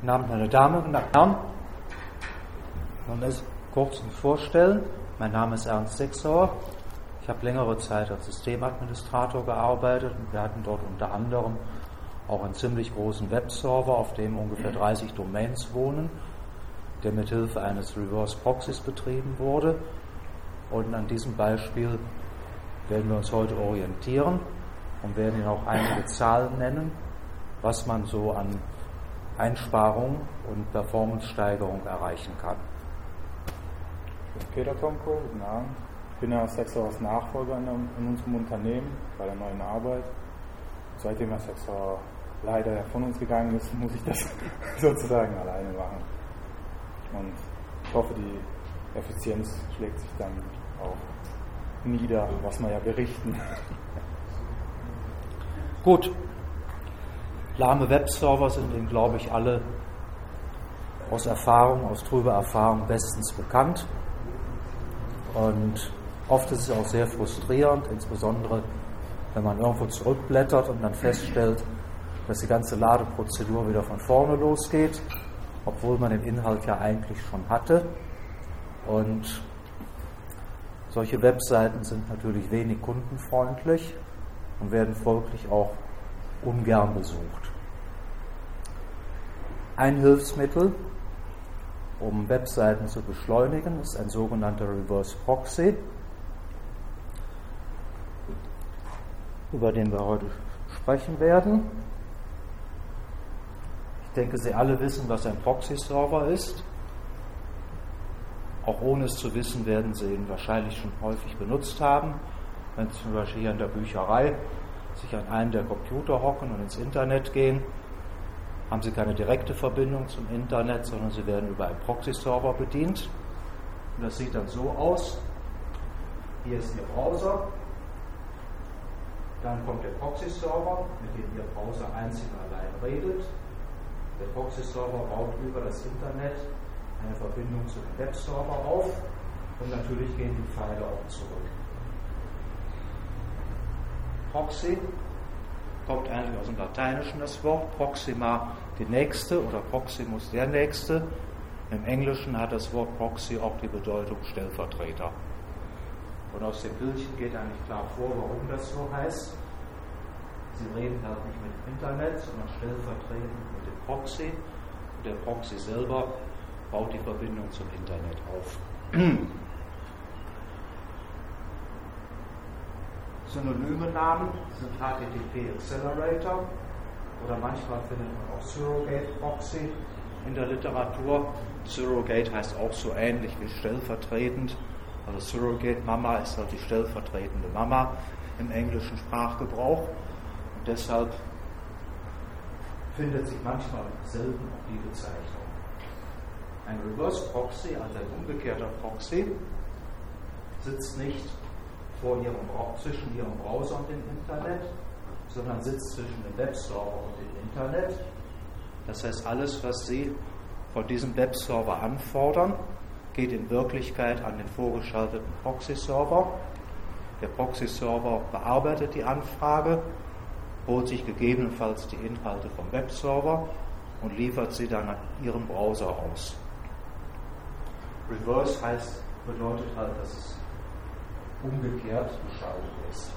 Guten Abend, meine Damen und Herren. Nun ist kurz vorstellen. Mein Name ist Ernst Sechsauer. Ich habe längere Zeit als Systemadministrator gearbeitet und wir hatten dort unter anderem auch einen ziemlich großen Webserver, auf dem ungefähr 30 Domains wohnen, der mit Hilfe eines Reverse Proxys betrieben wurde. Und an diesem Beispiel werden wir uns heute orientieren und werden Ihnen auch einige Zahlen nennen, was man so an Einsparung und Performance-Steigerung erreichen kann. Peter Tomko, guten Abend. Ich bin ja Sexauers Nachfolger in, in, unserem Unternehmen bei der neuen Arbeit. Seitdem Herr Sexauer leider von uns gegangen ist, muss ich das sozusagen alleine machen. Und ich hoffe, die Effizienz schlägt sich dann auch nieder, was wir ja berichten. Gut, lahme Webserver sind Ihnen, glaube ich, alle aus Erfahrung, aus trüber Erfahrung bestens bekannt. Und oft ist es auch sehr frustrierend, insbesondere wenn man irgendwo zurückblättert und dann feststellt, dass die ganze Ladeprozedur wieder von vorne losgeht, obwohl man den Inhalt ja eigentlich schon hatte. Und solche Webseiten sind natürlich wenig kundenfreundlich und werden folglich auch ungern besucht. Ein Hilfsmittel, um Webseiten zu beschleunigen, ist ein sogenannter Reverse Proxy, über den wir heute sprechen werden. Ich denke, Sie alle wissen, was ein Proxy-Server ist. Auch ohne es zu wissen, werden Sie ihn wahrscheinlich schon häufig benutzt haben. Wenn Sie zum Beispiel hier in der Bücherei sich an einen der Computer hocken und ins Internet gehen, haben Sie keine direkte Verbindung zum Internet, sondern Sie werden über einen Proxy-Server bedient. Und das sieht dann so aus. Hier ist Ihr Browser. Dann kommt der Proxy-Server, mit dem Ihr Browser einzig und allein redet. Der Proxy-Server baut über das Internet eine Verbindung zu dem Webserver auf und natürlich gehen die Pfeile auch zurück. Proxy kommt eigentlich aus dem Lateinischen das Wort, Proxima die nächste oder Proximus der nächste. Im Englischen hat das Wort Proxy auch die Bedeutung Stellvertreter. Und aus dem Bildchen geht eigentlich klar vor, warum das so heißt. Sie reden halt nicht mit dem Internet, sondern stellvertretend mit dem Proxy. Und der Proxy selber baut die Verbindung zum Internet auf. Synonyme Namen sind HTTP Accelerator oder manchmal findet man auch Surrogate Proxy in der Literatur. Surrogate heißt auch so ähnlich wie stellvertretend. Also Surrogate Mama ist halt die stellvertretende Mama im englischen Sprachgebrauch. Und deshalb findet sich manchmal selten auch die Bezeichnung. Ein Reverse Proxy, also ein umgekehrter Proxy, sitzt nicht vor ihrem, zwischen ihrem Browser und dem Internet, sondern sitzt zwischen dem Webserver und dem Internet. Das heißt, alles, was Sie von diesem Webserver anfordern, geht in Wirklichkeit an den vorgeschalteten Proxy-Server. Der Proxy-Server bearbeitet die Anfrage, holt sich gegebenenfalls die Inhalte vom Webserver und liefert sie dann an Ihren Browser aus. Reverse heißt, bedeutet halt, dass es umgekehrt geschaltet ist.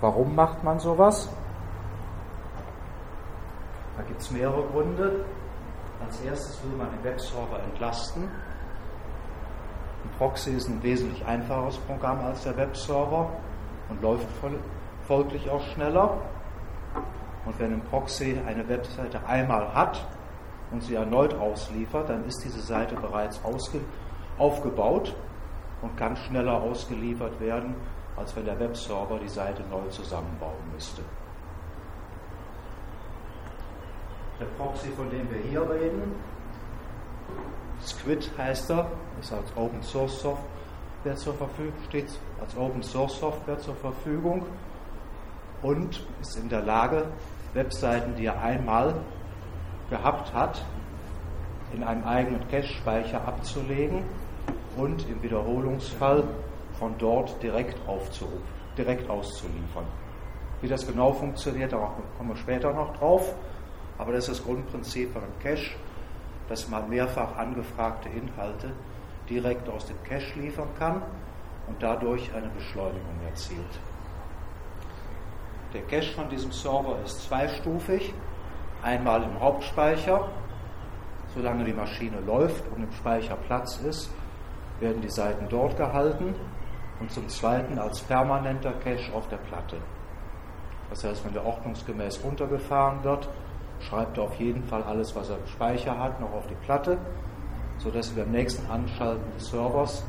Warum macht man sowas? Da gibt es mehrere Gründe. Als erstes will man den Webserver entlasten. Ein Proxy ist ein wesentlich einfacheres Programm als der Webserver und läuft folglich auch schneller. Und wenn ein Proxy eine Webseite einmal hat, und sie erneut ausliefert, dann ist diese Seite bereits aufgebaut und kann schneller ausgeliefert werden, als wenn der Webserver die Seite neu zusammenbauen müsste. Der Proxy, von dem wir hier reden, Squid heißt er, ist als Open Source Software zur Verfügung, steht als Open Source Software zur Verfügung und ist in der Lage, Webseiten, die er einmal gehabt hat, in einem eigenen Cache-Speicher abzulegen und im Wiederholungsfall von dort direkt, direkt auszuliefern. Wie das genau funktioniert, da kommen wir später noch drauf. Aber das ist das Grundprinzip von einem Cache, dass man mehrfach angefragte Inhalte direkt aus dem Cache liefern kann und dadurch eine Beschleunigung erzielt. Der Cache von diesem Server ist zweistufig. Einmal im Hauptspeicher, solange die Maschine läuft und im Speicher Platz ist, werden die Seiten dort gehalten und zum Zweiten als permanenter Cache auf der Platte. Das heißt, wenn der ordnungsgemäß runtergefahren wird, schreibt er auf jeden Fall alles, was er im Speicher hat, noch auf die Platte, sodass wir beim nächsten Anschalten des Servers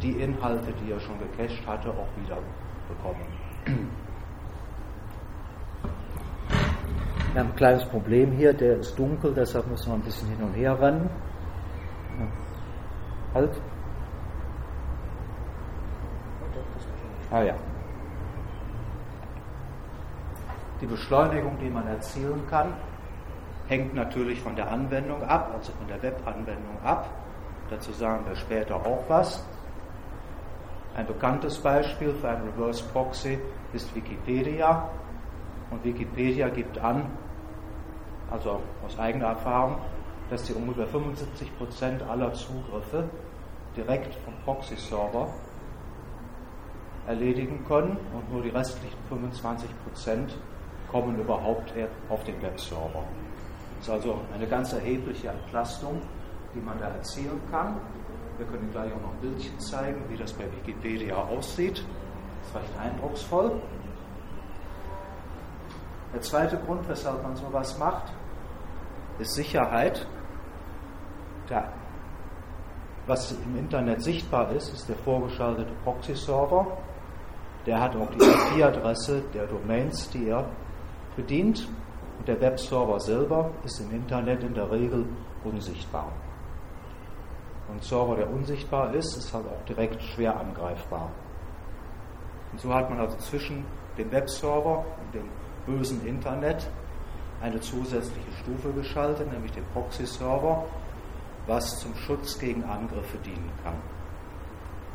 die Inhalte, die er schon gecached hatte, auch wieder bekommen. Wir haben ein kleines Problem hier, der ist dunkel, deshalb müssen wir ein bisschen hin und her rennen. Halt. Ah ja. Die Beschleunigung, die man erzielen kann, hängt natürlich von der Anwendung ab, also von der Webanwendung ab. Dazu sagen wir später auch was. Ein bekanntes Beispiel für ein Reverse Proxy ist Wikipedia. Und Wikipedia gibt an, also aus eigener Erfahrung, dass sie ungefähr 75 Prozent aller Zugriffe direkt vom Proxy-Server erledigen können und nur die restlichen 25 Prozent kommen überhaupt auf den Webserver. Das ist also eine ganz erhebliche Entlastung, die man da erzielen kann. Wir können gleich auch noch ein Bildchen zeigen, wie das bei Wikipedia aussieht. Das ist recht eindrucksvoll. Der zweite Grund, weshalb man sowas macht, ist Sicherheit. Der, was im Internet sichtbar ist, ist der vorgeschaltete Proxy-Server. Der hat auch die IP-Adresse der Domains, die er bedient. Und der Webserver selber ist im Internet in der Regel unsichtbar. Und ein Server, der unsichtbar ist, ist halt auch direkt schwer angreifbar. Und so hat man also zwischen dem Webserver und dem bösen Internet eine zusätzliche Stufe geschaltet, nämlich den Proxy-Server, was zum Schutz gegen Angriffe dienen kann.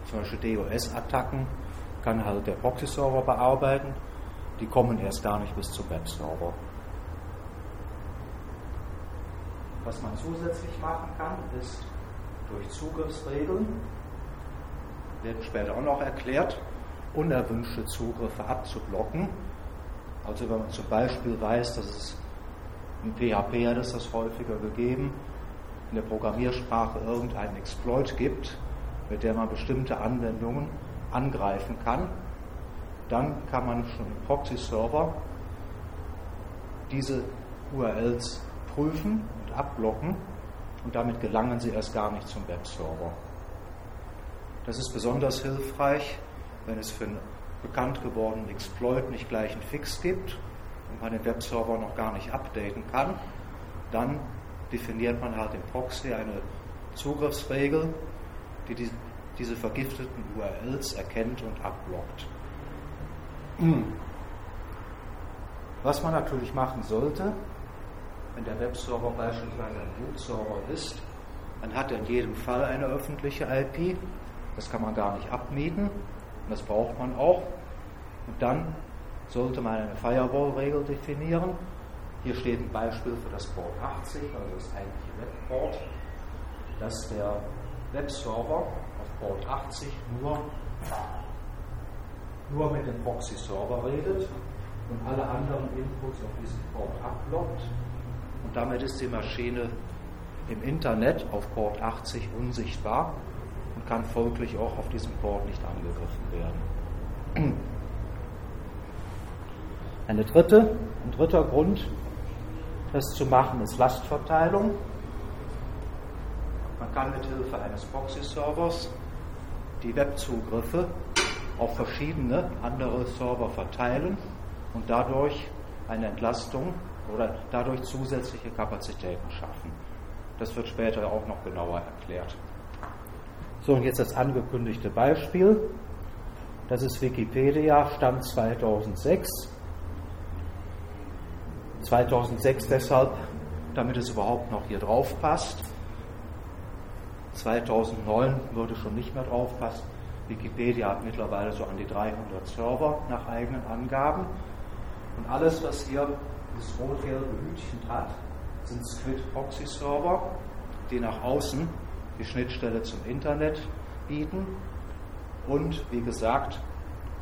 Zum Beispiel DOS-Attacken kann halt der Proxy-Server bearbeiten, die kommen erst gar nicht bis zum Webserver. Was man zusätzlich machen kann, ist durch Zugriffsregeln, werden später auch noch erklärt, unerwünschte Zugriffe abzublocken. Also wenn man zum Beispiel weiß, dass es in PHP hat es das häufiger gegeben, in der Programmiersprache irgendeinen Exploit gibt, mit der man bestimmte Anwendungen angreifen kann, dann kann man schon im Proxy-Server diese URLs prüfen und abblocken und damit gelangen sie erst gar nicht zum Webserver. Das ist besonders hilfreich, wenn es für einen bekannt gewordenen Exploit nicht gleich einen Fix gibt und man den Webserver noch gar nicht updaten kann. Dann definiert man halt im Proxy eine Zugriffsregel, die, die diese vergifteten URLs erkennt und abblockt. Was man natürlich machen sollte, wenn der Webserver beispielsweise ein Bootserver ist, dann hat er in jedem Fall eine öffentliche IP. Das kann man gar nicht abmieten und das braucht man auch. Und dann sollte man eine Firewall-Regel definieren. Hier steht ein Beispiel für das Port 80, also das eigentliche Webport, dass der Webserver auf Port 80 nur, nur mit dem Proxy-Server redet und alle anderen Inputs auf diesen Port abblockt und damit ist die Maschine im Internet auf Port 80 unsichtbar und kann folglich auch auf diesem Port nicht angegriffen werden. Eine dritte, ein dritter Grund, das zu machen, ist Lastverteilung. Man kann mit Hilfe eines Proxy-Servers die Webzugriffe auf verschiedene andere Server verteilen und dadurch eine Entlastung oder dadurch zusätzliche Kapazitäten schaffen. Das wird später auch noch genauer erklärt. So, und jetzt das angekündigte Beispiel. Das ist Wikipedia, Stand 2006. 2006 deshalb, damit es überhaupt noch hier drauf passt. 2009 würde schon nicht mehr drauf passen. Wikipedia hat mittlerweile so an die 300 Server nach eigenen Angaben. Und alles, was hier das rot-gelbe Hütchen hat, sind Squid Proxy Server, die nach außen die Schnittstelle zum Internet bieten und wie gesagt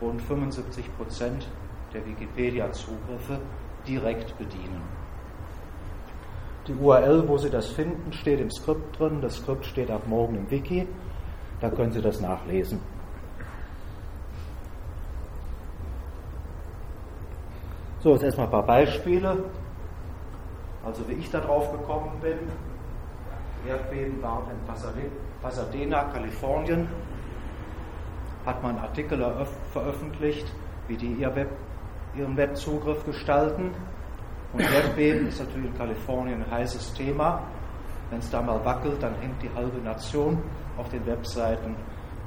rund 75 Prozent der Wikipedia-Zugriffe direkt bedienen. Die URL, wo Sie das finden, steht im Skript drin. Das Skript steht ab morgen im Wiki. Da können Sie das nachlesen. So, jetzt erstmal ein paar Beispiele. Also wie ich da drauf gekommen bin. Erdbeben war in Pasadena, Kalifornien. Hat man Artikel veröffentlicht, wie die ihr Web, ihren Webzugriff gestalten. Und Erdbeben ist natürlich in Kalifornien ein heißes Thema. Wenn es da mal wackelt, dann hängt die halbe Nation auf den Webseiten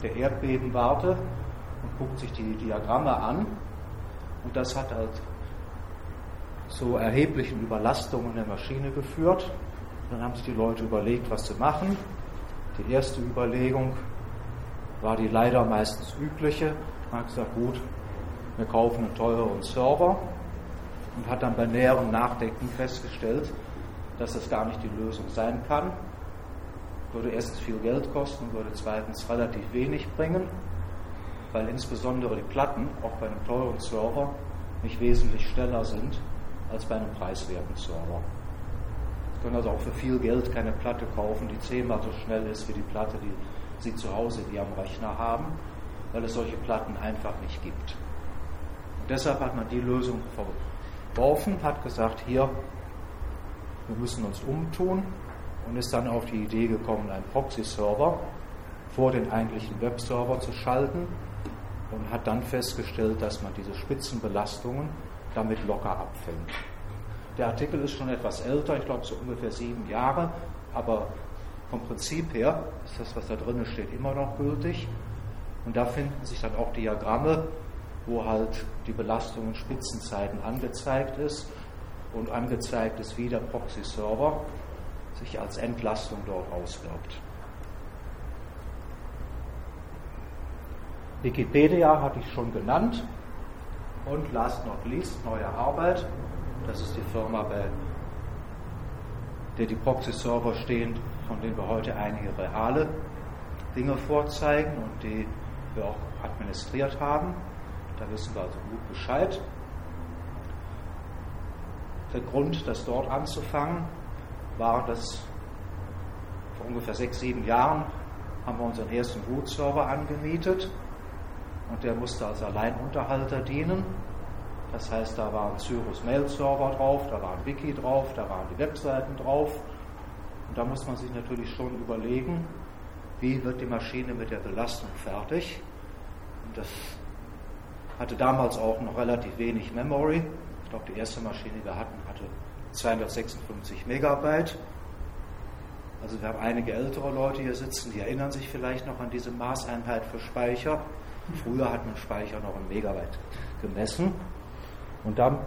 der Erdbebenwarte und guckt sich die Diagramme an. Und das hat halt zu erheblichen Überlastungen der Maschine geführt. Dann haben sich die Leute überlegt, was zu machen. Die erste Überlegung war die leider meistens übliche. Man hat gesagt, gut, wir kaufen einen teureren Server und hat dann bei näherem Nachdenken festgestellt, dass das gar nicht die Lösung sein kann. Würde erstens viel Geld kosten würde zweitens relativ wenig bringen, weil insbesondere die Platten auch bei einem teuren Server nicht wesentlich schneller sind als bei einem preiswerten Server. Sie können also auch für viel Geld keine Platte kaufen, die zehnmal so schnell ist wie die Platte, die Sie zu Hause in Ihrem Rechner haben, weil es solche Platten einfach nicht gibt. Deshalb hat man die Lösung verworfen, hat gesagt, hier, wir müssen uns umtun und ist dann auf die Idee gekommen, einen Proxy-Server vor den eigentlichen Webserver zu schalten und hat dann festgestellt, dass man diese Spitzenbelastungen damit locker abfängt. Der Artikel ist schon etwas älter, ich glaube so ungefähr sieben Jahre, aber vom Prinzip her ist das, was da drin steht, immer noch gültig. Und da finden sich dann auch Diagramme, wo halt die Belastung in Spitzenzeiten angezeigt ist und angezeigt ist, wie der Proxy-Server sich als Entlastung dort auswirkt. Wikipedia hatte ich schon genannt. Und last not least, neue Arbeit. Das ist die Firma, bei der die Proxy-Server stehen, von denen wir heute einige reale Dinge vorzeigen und die wir auch administriert haben. Da wissen wir also gut Bescheid. Der Grund, das dort anzufangen, war, dass vor ungefähr sechs, sieben Jahren haben wir unseren ersten Root-Server angemietet und der musste als Alleinunterhalter dienen. Das heißt, da war ein Cyrus Mail Server drauf, da war ein Wiki drauf, da waren die Webseiten drauf. Und da muss man sich natürlich schon überlegen, wie wird die Maschine mit der Belastung fertig. Und das hatte damals auch noch relativ wenig Memory. Ich glaube, die erste Maschine, die wir hatten, hatte 256 Megabyte. Also wir haben einige ältere Leute hier sitzen, die erinnern sich vielleicht noch an diese Maßeinheit für Speicher. Früher hat man Speicher noch in Megabyte gemessen. Und dann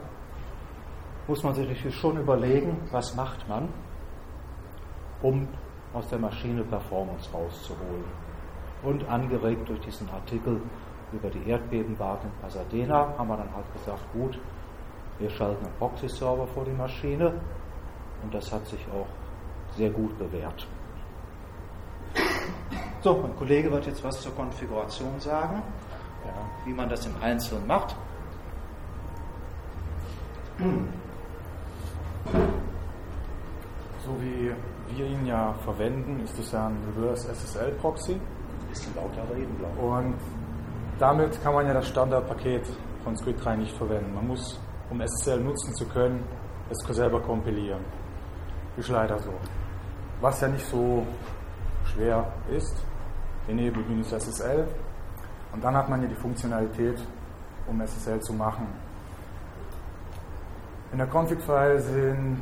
muss man sich schon überlegen, was macht man, um aus der Maschine Performance rauszuholen. Und angeregt durch diesen Artikel über die Erdbebenwarte in Pasadena haben wir dann halt gesagt, gut, wir schalten einen Proxy-Server vor die Maschine und das hat sich auch sehr gut bewährt. So, mein Kollege wird jetzt was zur Konfiguration sagen, ja, wie man das im Einzelnen macht. So wie wir ihn ja verwenden, ist es ja ein Reverse SSL Proxy. Ein bisschen lauter reden, glaube ich. Und damit kann man ja das Standardpaket von Squid 3 nicht verwenden. Man muss, um SSL nutzen zu können, es selber kompilieren. Ist leider so. Was ja nicht so schwer ist, enable-SSL. Und dann hat man ja die Funktionalität, um SSL zu machen. In der Config-File sind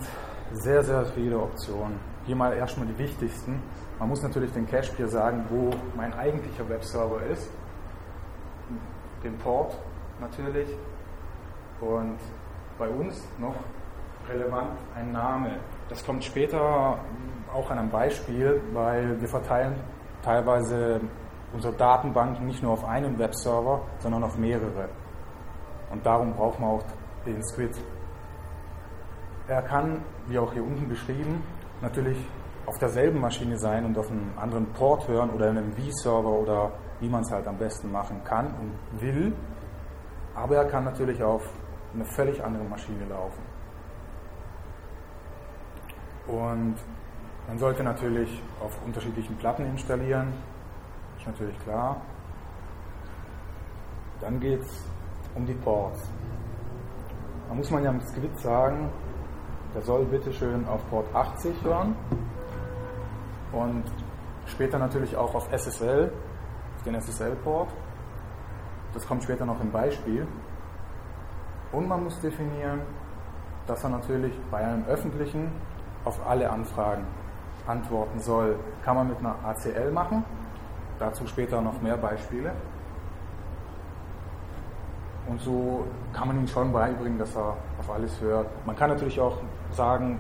sehr, sehr viele Optionen. Hier mal erstmal die wichtigsten. Man muss natürlich den Cache-Peer sagen, wo mein eigentlicher Webserver ist den Port natürlich und bei uns noch relevant ein Name. Das kommt später auch an einem Beispiel, weil wir verteilen teilweise unsere Datenbanken nicht nur auf einen Webserver, sondern auf mehrere. Und darum braucht man auch den Squid. Er kann, wie auch hier unten beschrieben, natürlich auf derselben Maschine sein und auf einem anderen Port hören oder in einem V-Server oder wie man es halt am besten machen kann und will. Aber er kann natürlich auf eine völlig andere Maschine laufen. Und man sollte natürlich auf unterschiedlichen Platten installieren, ist natürlich klar. Dann geht es um die Ports. Da muss man ja mit Squid sagen, der soll bitte schön auf Port 80 hören und später natürlich auch auf SSL, den SSL-Port. Das kommt später noch im Beispiel. Und man muss definieren, dass er natürlich bei einem öffentlichen auf alle Anfragen antworten soll. Kann man mit einer ACL machen, dazu später noch mehr Beispiele. Und so kann man ihm schon beibringen, dass er auf alles hört. Man kann natürlich auch sagen,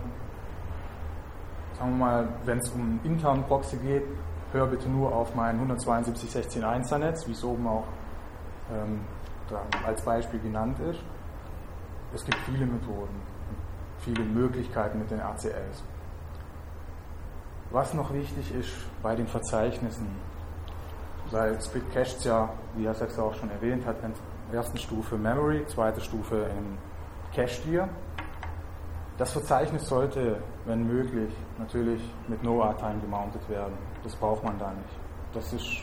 sagen wir mal, wenn es um internen Proxy geht, hör bitte nur auf mein 172.16.1er Netz, wie es oben auch ähm, als Beispiel genannt ist. Es gibt viele Methoden, viele Möglichkeiten mit den ACLs. Was noch wichtig ist bei den Verzeichnissen, weil Split cached ja, wie Herr Sechser auch schon erwähnt hat, in der ersten Stufe Memory, zweite Stufe im Cache Tier. Das Verzeichnis sollte, wenn möglich, natürlich mit No-R-Time gemountet werden. Das braucht man da nicht. Das ist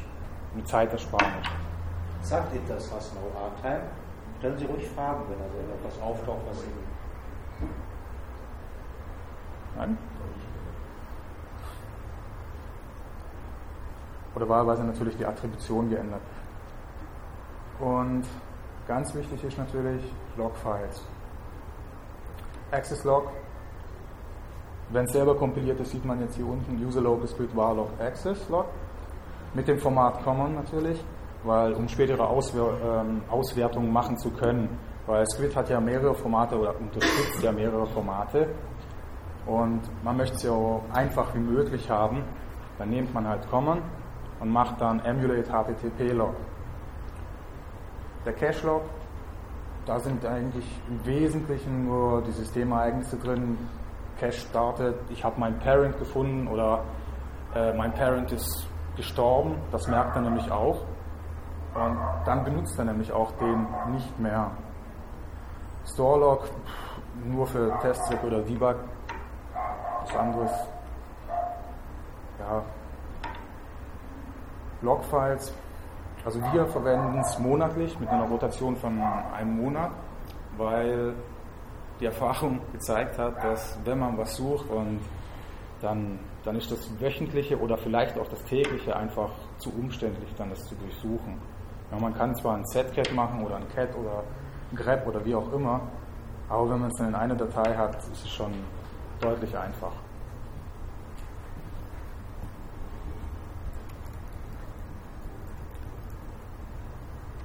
eine Zeitersparnis. Sagt Ihnen das was, No-R-Time? Stellen Sie ruhig Fragen, wenn also etwas auftaucht, was Ihnen. Nein? Oder wahlweise natürlich die Attribution geändert. Und ganz wichtig ist natürlich Logfiles. Access Log. Wenn es selber kompiliert ist, sieht man jetzt hier unten user log script var log access log. Mit dem Format common natürlich, weil um spätere Auswer ähm, Auswertungen machen zu können, weil Squid hat ja mehrere Formate oder unterstützt ja mehrere Formate und man möchte es ja auch einfach wie möglich haben, dann nimmt man halt Common und macht dann emulate http log. Der Cache log da sind eigentlich im Wesentlichen nur die Systemereignisse drin. Cache startet, ich habe meinen Parent gefunden oder äh, mein Parent ist gestorben. Das merkt er nämlich auch. Und dann benutzt er nämlich auch den nicht mehr. Storelog nur für Testzweck oder Debug. Was anderes. Ja. Logfiles also wir verwenden es monatlich mit einer Rotation von einem Monat, weil die Erfahrung gezeigt hat, dass wenn man was sucht und dann, dann ist das wöchentliche oder vielleicht auch das tägliche einfach zu umständlich, dann das zu durchsuchen. Ja, man kann zwar ein Set-Cat machen oder ein Cat oder ein Grep oder wie auch immer, aber wenn man es in einer Datei hat, ist es schon deutlich einfacher.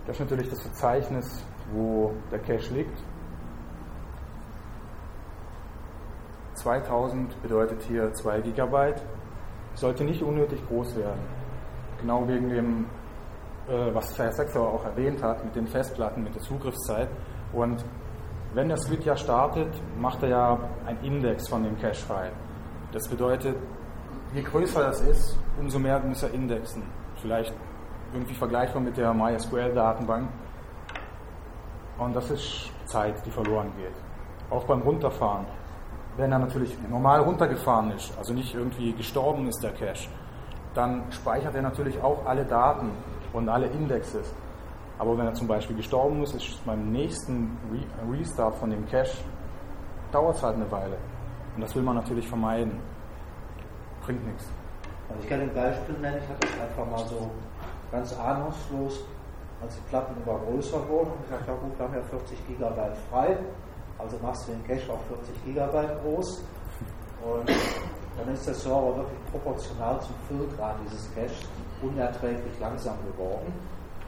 Das ist natürlich das Verzeichnis, wo der Cache liegt. 2000 bedeutet hier 2 GB. Sollte nicht unnötig groß werden. Genau wegen dem, äh, was Herr Sechser auch erwähnt hat, mit den Festplatten, mit der Zugriffszeit. Und wenn der Split ja startet, macht er ja einen Index von dem Cache-File. Das bedeutet, je größer das ist, umso mehr muss er indexen. Vielleicht irgendwie vergleichbar mit der MySQL-Datenbank. Und das ist Zeit, die verloren geht. Auch beim Runterfahren. Wenn er natürlich normal runtergefahren ist, also nicht irgendwie gestorben ist der Cache, dann speichert er natürlich auch alle Daten und alle Indexes. Aber wenn er zum Beispiel gestorben ist, ist beim nächsten Re Restart von dem Cache, dauert es halt eine Weile. Und das will man natürlich vermeiden. Bringt nichts. Also ich kann ein Beispiel nennen, ich habe das einfach mal so ganz ahnungslos, als die Platten immer größer wurden, wir haben ja 40 Gigabyte frei, also machst du den Cache auf 40 Gigabyte groß und dann ist der Server wirklich proportional zum Füllgrad dieses Caches unerträglich langsam geworden,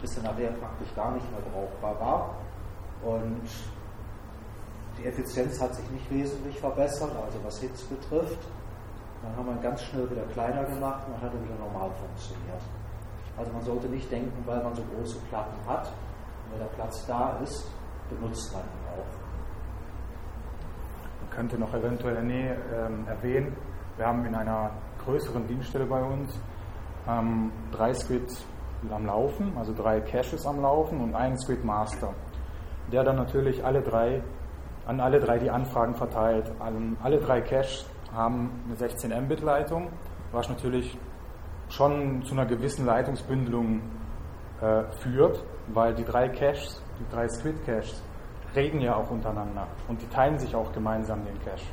bis er nachher praktisch gar nicht mehr brauchbar war. Und die Effizienz hat sich nicht wesentlich verbessert, also was Hits betrifft. Dann haben wir ihn ganz schnell wieder kleiner gemacht und hat er wieder normal funktioniert. Also man sollte nicht denken, weil man so große Platten hat, und wenn der Platz da ist, benutzt man ihn. Könnte noch eventuell Nähe ähm, erwähnen, wir haben in einer größeren Dienststelle bei uns ähm, drei Squid am Laufen, also drei Caches am Laufen und einen Squid Master, der dann natürlich alle drei an alle drei die Anfragen verteilt. Alle drei Caches haben eine 16 Mbit Leitung, was natürlich schon zu einer gewissen Leitungsbündelung äh, führt, weil die drei Caches, die drei Squid Caches, reden ja auch untereinander und die teilen sich auch gemeinsam den Cache.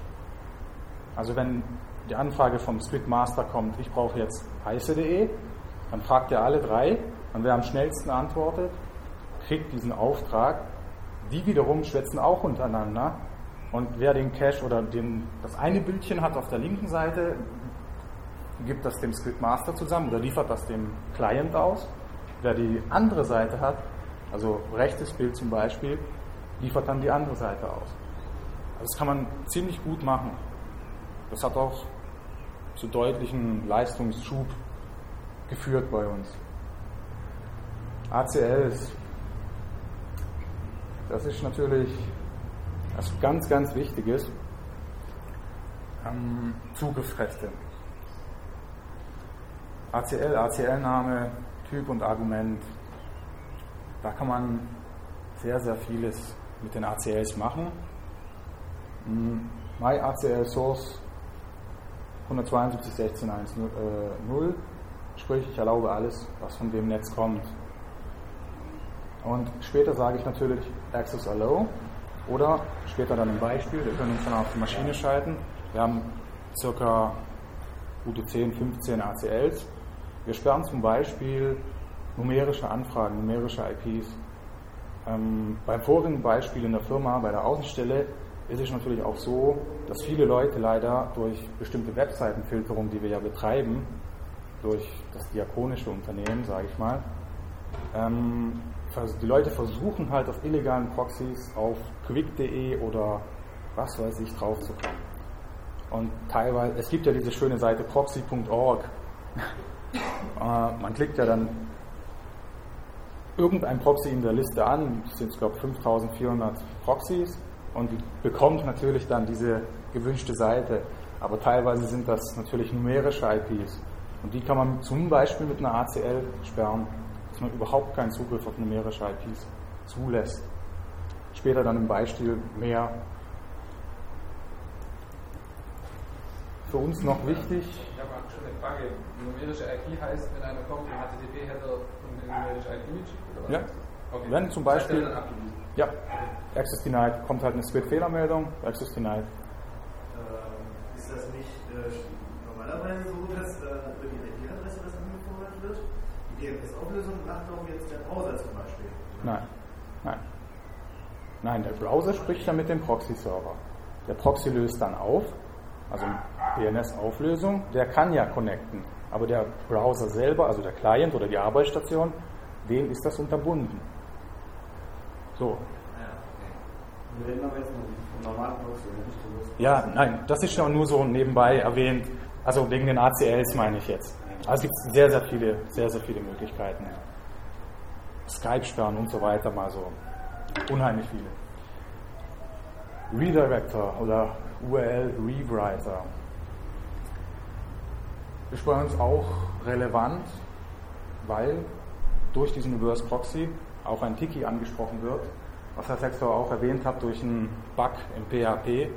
Also wenn die Anfrage vom Squid Master kommt, ich brauche jetzt heiße.de, dann fragt er alle drei und wer am schnellsten antwortet, kriegt diesen Auftrag. Die wiederum schwätzen auch untereinander und wer den Cache oder den, das eine Bildchen hat auf der linken Seite, gibt das dem Squid Master zusammen oder liefert das dem Client aus. Wer die andere Seite hat, also rechtes Bild zum Beispiel, liefert dann die andere Seite aus. Also das kann man ziemlich gut machen. Das hat auch zu deutlichen Leistungsschub geführt bei uns. ACLs, das ist natürlich was ganz, ganz Wichtiges. Ähm, Zugriffsrechte. ACL, ACL-Name, Typ und Argument. Da kann man sehr, sehr vieles mit den ACLs machen. Hm, MyACL Source 172.16.1.0, äh, sprich ich erlaube alles, was von dem Netz kommt. Und später sage ich natürlich Access Allow oder später dann ein Beispiel, wir können uns dann auf die Maschine schalten. Wir haben circa gute 10, 15 ACLs. Wir sperren zum Beispiel numerische Anfragen, numerische IPs. Ähm, beim vorigen Beispiel in der Firma, bei der Außenstelle, ist es natürlich auch so, dass viele Leute leider durch bestimmte Webseitenfilterung, die wir ja betreiben, durch das diakonische Unternehmen, sage ich mal, ähm, die Leute versuchen halt auf illegalen Proxys auf quick.de oder was weiß ich drauf zu kommen. Und teilweise, es gibt ja diese schöne Seite proxy.org. äh, man klickt ja dann irgendein Proxy in der Liste an, es sind, glaube ich, 5400 Proxys und bekommt natürlich dann diese gewünschte Seite. Aber teilweise sind das natürlich numerische IPs. Und die kann man zum Beispiel mit einer ACL sperren, dass man überhaupt keinen Zugriff auf numerische IPs zulässt. Später dann im Beispiel mehr. Für uns noch wichtig. Ich habe schon eine Frage. Numerische IP heißt, wenn einer kommt, den HTTP-Header und eine numerische IP mitschickt? Ja. Okay. Wenn zum Beispiel. Ja, Access Denied, kommt halt eine Squid-Fehlermeldung, Access Denied. Äh, ist das nicht äh, normalerweise so, dass äh, über die IP-Adresse das angefordert wird? Die DNS-Auflösung macht doch jetzt der Browser zum Beispiel. Nein, nein. Nein, der Browser spricht ja mit dem Proxy-Server. Der Proxy löst dann auf, also DNS-Auflösung, der kann ja connecten. Aber der Browser selber, also der Client oder die Arbeitsstation, dem ist das unterbunden. So. Ja, nein, das ist ja nur so nebenbei erwähnt. Also wegen den ACLs meine ich jetzt. Also es gibt sehr, sehr viele, sehr, sehr viele Möglichkeiten. Skype-Sperren und so weiter, mal so. Unheimlich viele. Redirector oder URL Rewriter ist bei uns auch relevant, weil durch diesen Reverse Proxy auch ein Tiki angesprochen wird, was Herr Sextor auch erwähnt hat durch einen Bug im PHP.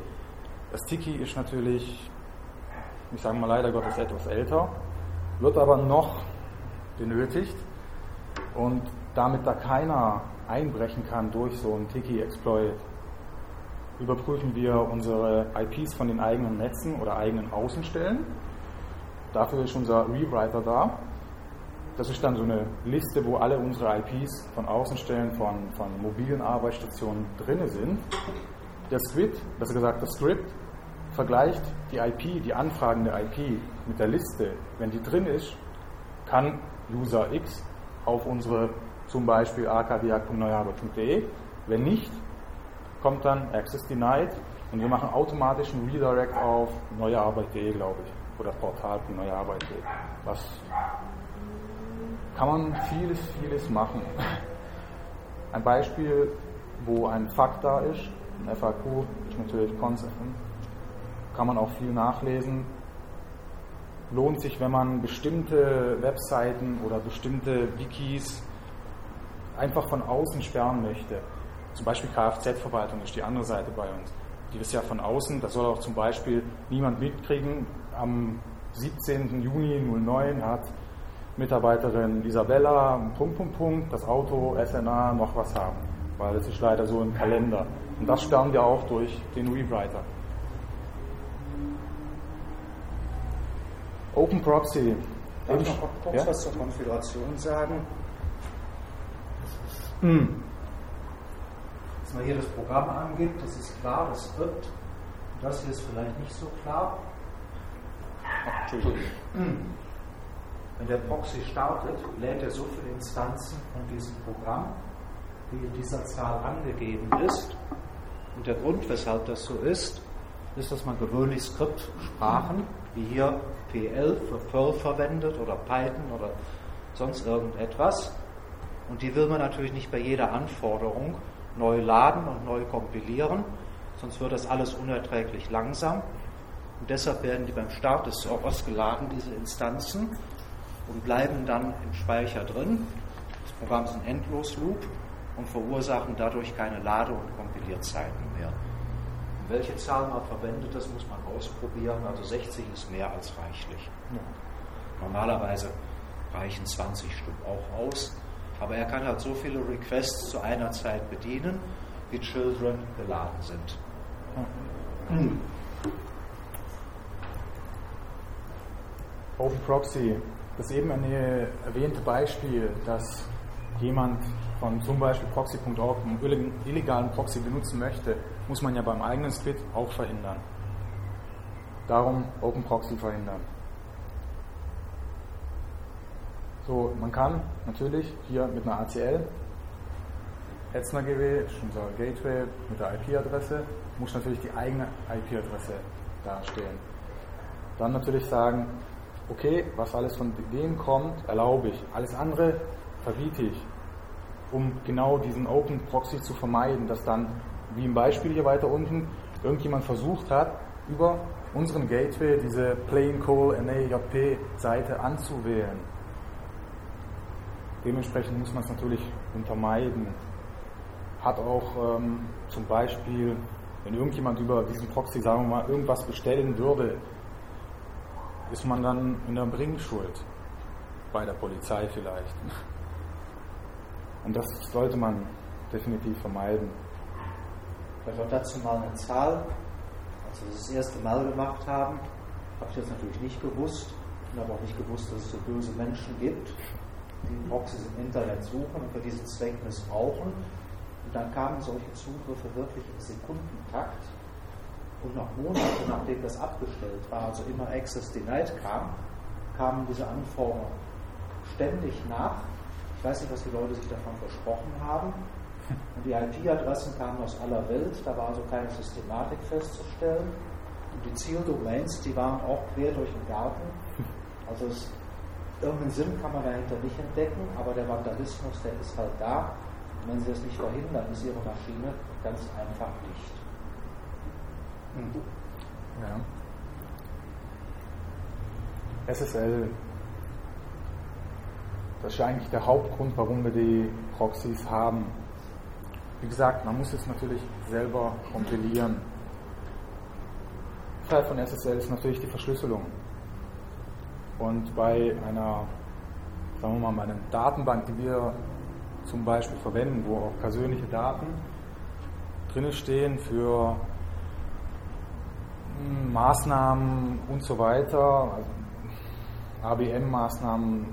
Das Tiki ist natürlich, ich sage mal leider Gottes etwas älter, wird aber noch benötigt und damit da keiner einbrechen kann durch so einen Tiki-Exploit, überprüfen wir unsere IPs von den eigenen Netzen oder eigenen Außenstellen. Dafür ist unser Rewriter da das ist dann so eine Liste, wo alle unsere IPs von Außenstellen, von, von mobilen Arbeitsstationen drin sind. Der Script, besser gesagt das Script, vergleicht die IP, die Anfragen der IP mit der Liste. Wenn die drin ist, kann User X auf unsere zum Beispiel akdiag.neuarbeit.de. Wenn nicht, kommt dann Access Denied und wir machen automatisch einen Redirect auf neuearbeit.de, glaube ich, oder portal.neuearbeit.de, was kann man vieles, vieles machen. Ein Beispiel, wo ein Fakt da ist, Ein FAQ ist natürlich Consefn. Kann man auch viel nachlesen. Lohnt sich, wenn man bestimmte Webseiten oder bestimmte Wikis einfach von außen sperren möchte. Zum Beispiel Kfz-Verwaltung ist die andere Seite bei uns. Die ist ja von außen, da soll auch zum Beispiel niemand mitkriegen. Am 17. Juni 09 hat Mitarbeiterin Isabella, Punkt, Punkt, Punkt, das Auto, SNA, noch was haben. Weil das ist leider so im Kalender. Und das sperren wir auch durch den Rewriter. Open Proxy. Darf ich noch kurz ja? was zur Konfiguration sagen? Hm. Dass man hier das Programm angibt, das ist klar, das Skript. Das hier ist vielleicht nicht so klar. Entschuldigung. Hm. Wenn der Proxy startet, lädt er so viele Instanzen von diesem Programm, wie in dieser Zahl angegeben ist. Und der Grund, weshalb das so ist, ist, dass man gewöhnlich Skriptsprachen, wie hier PL für Perl verwendet oder Python oder sonst irgendetwas. Und die will man natürlich nicht bei jeder Anforderung neu laden und neu kompilieren, sonst wird das alles unerträglich langsam. Und deshalb werden die beim Start des Servers geladen, diese Instanzen, und bleiben dann im Speicher drin. Das Programm ist ein Endlosloop und verursachen dadurch keine Lade- und Kompilierzeiten mehr. Und welche Zahl man verwendet, das muss man ausprobieren. Also 60 ist mehr als reichlich. Normalerweise reichen 20 Stück auch aus. Aber er kann halt so viele Requests zu einer Zeit bedienen, wie Children geladen sind. Hm. Open Proxy das eben erwähnte Beispiel, dass jemand von zum Beispiel proxy.org einen illegalen Proxy benutzen möchte, muss man ja beim eigenen Skript auch verhindern. Darum Open Proxy verhindern. So, man kann natürlich hier mit einer ACL, Hetzner GW, ist unser Gateway mit der IP-Adresse, muss natürlich die eigene IP-Adresse darstellen. Dann natürlich sagen, okay, was alles von dem kommt, erlaube ich. Alles andere verbiete ich, um genau diesen Open Proxy zu vermeiden, dass dann, wie im Beispiel hier weiter unten, irgendjemand versucht hat, über unseren Gateway diese Plain Call NAJP Seite anzuwählen. Dementsprechend muss man es natürlich untermeiden. Hat auch ähm, zum Beispiel, wenn irgendjemand über diesen Proxy, sagen wir mal, irgendwas bestellen würde, ist man dann in der Bringschuld. Bei der Polizei vielleicht. Und das sollte man definitiv vermeiden. Vielleicht auch dazu mal eine Zahl. Als wir das, das erste Mal gemacht haben, habe ich jetzt natürlich nicht gewusst. Ich habe auch nicht gewusst, dass es so böse Menschen gibt, die Proxys im Internet suchen und für diesen Zweck missbrauchen. Und dann kamen solche Zugriffe wirklich im Sekundentakt und noch Monate nachdem das abgestellt war, also immer Access Denied kam, kamen diese Anforderungen ständig nach. Ich weiß nicht, was die Leute sich davon versprochen haben. Und die IP-Adressen kamen aus aller Welt, da war also keine Systematik festzustellen. Und die Zieldomains, die waren auch quer durch den Garten. Also es, irgendeinen Sinn kann man dahinter nicht entdecken, aber der Vandalismus, der ist halt da. Und wenn Sie das nicht verhindern, ist Ihre Maschine ganz einfach dicht. Ja. SSL, das ist ja eigentlich der Hauptgrund, warum wir die Proxys haben. Wie gesagt, man muss es natürlich selber kompilieren. Teil von SSL ist natürlich die Verschlüsselung. Und bei einer, sagen wir mal, bei einer Datenbank, die wir zum Beispiel verwenden, wo auch persönliche Daten drinne stehen für Maßnahmen und so weiter, also ABM-Maßnahmen,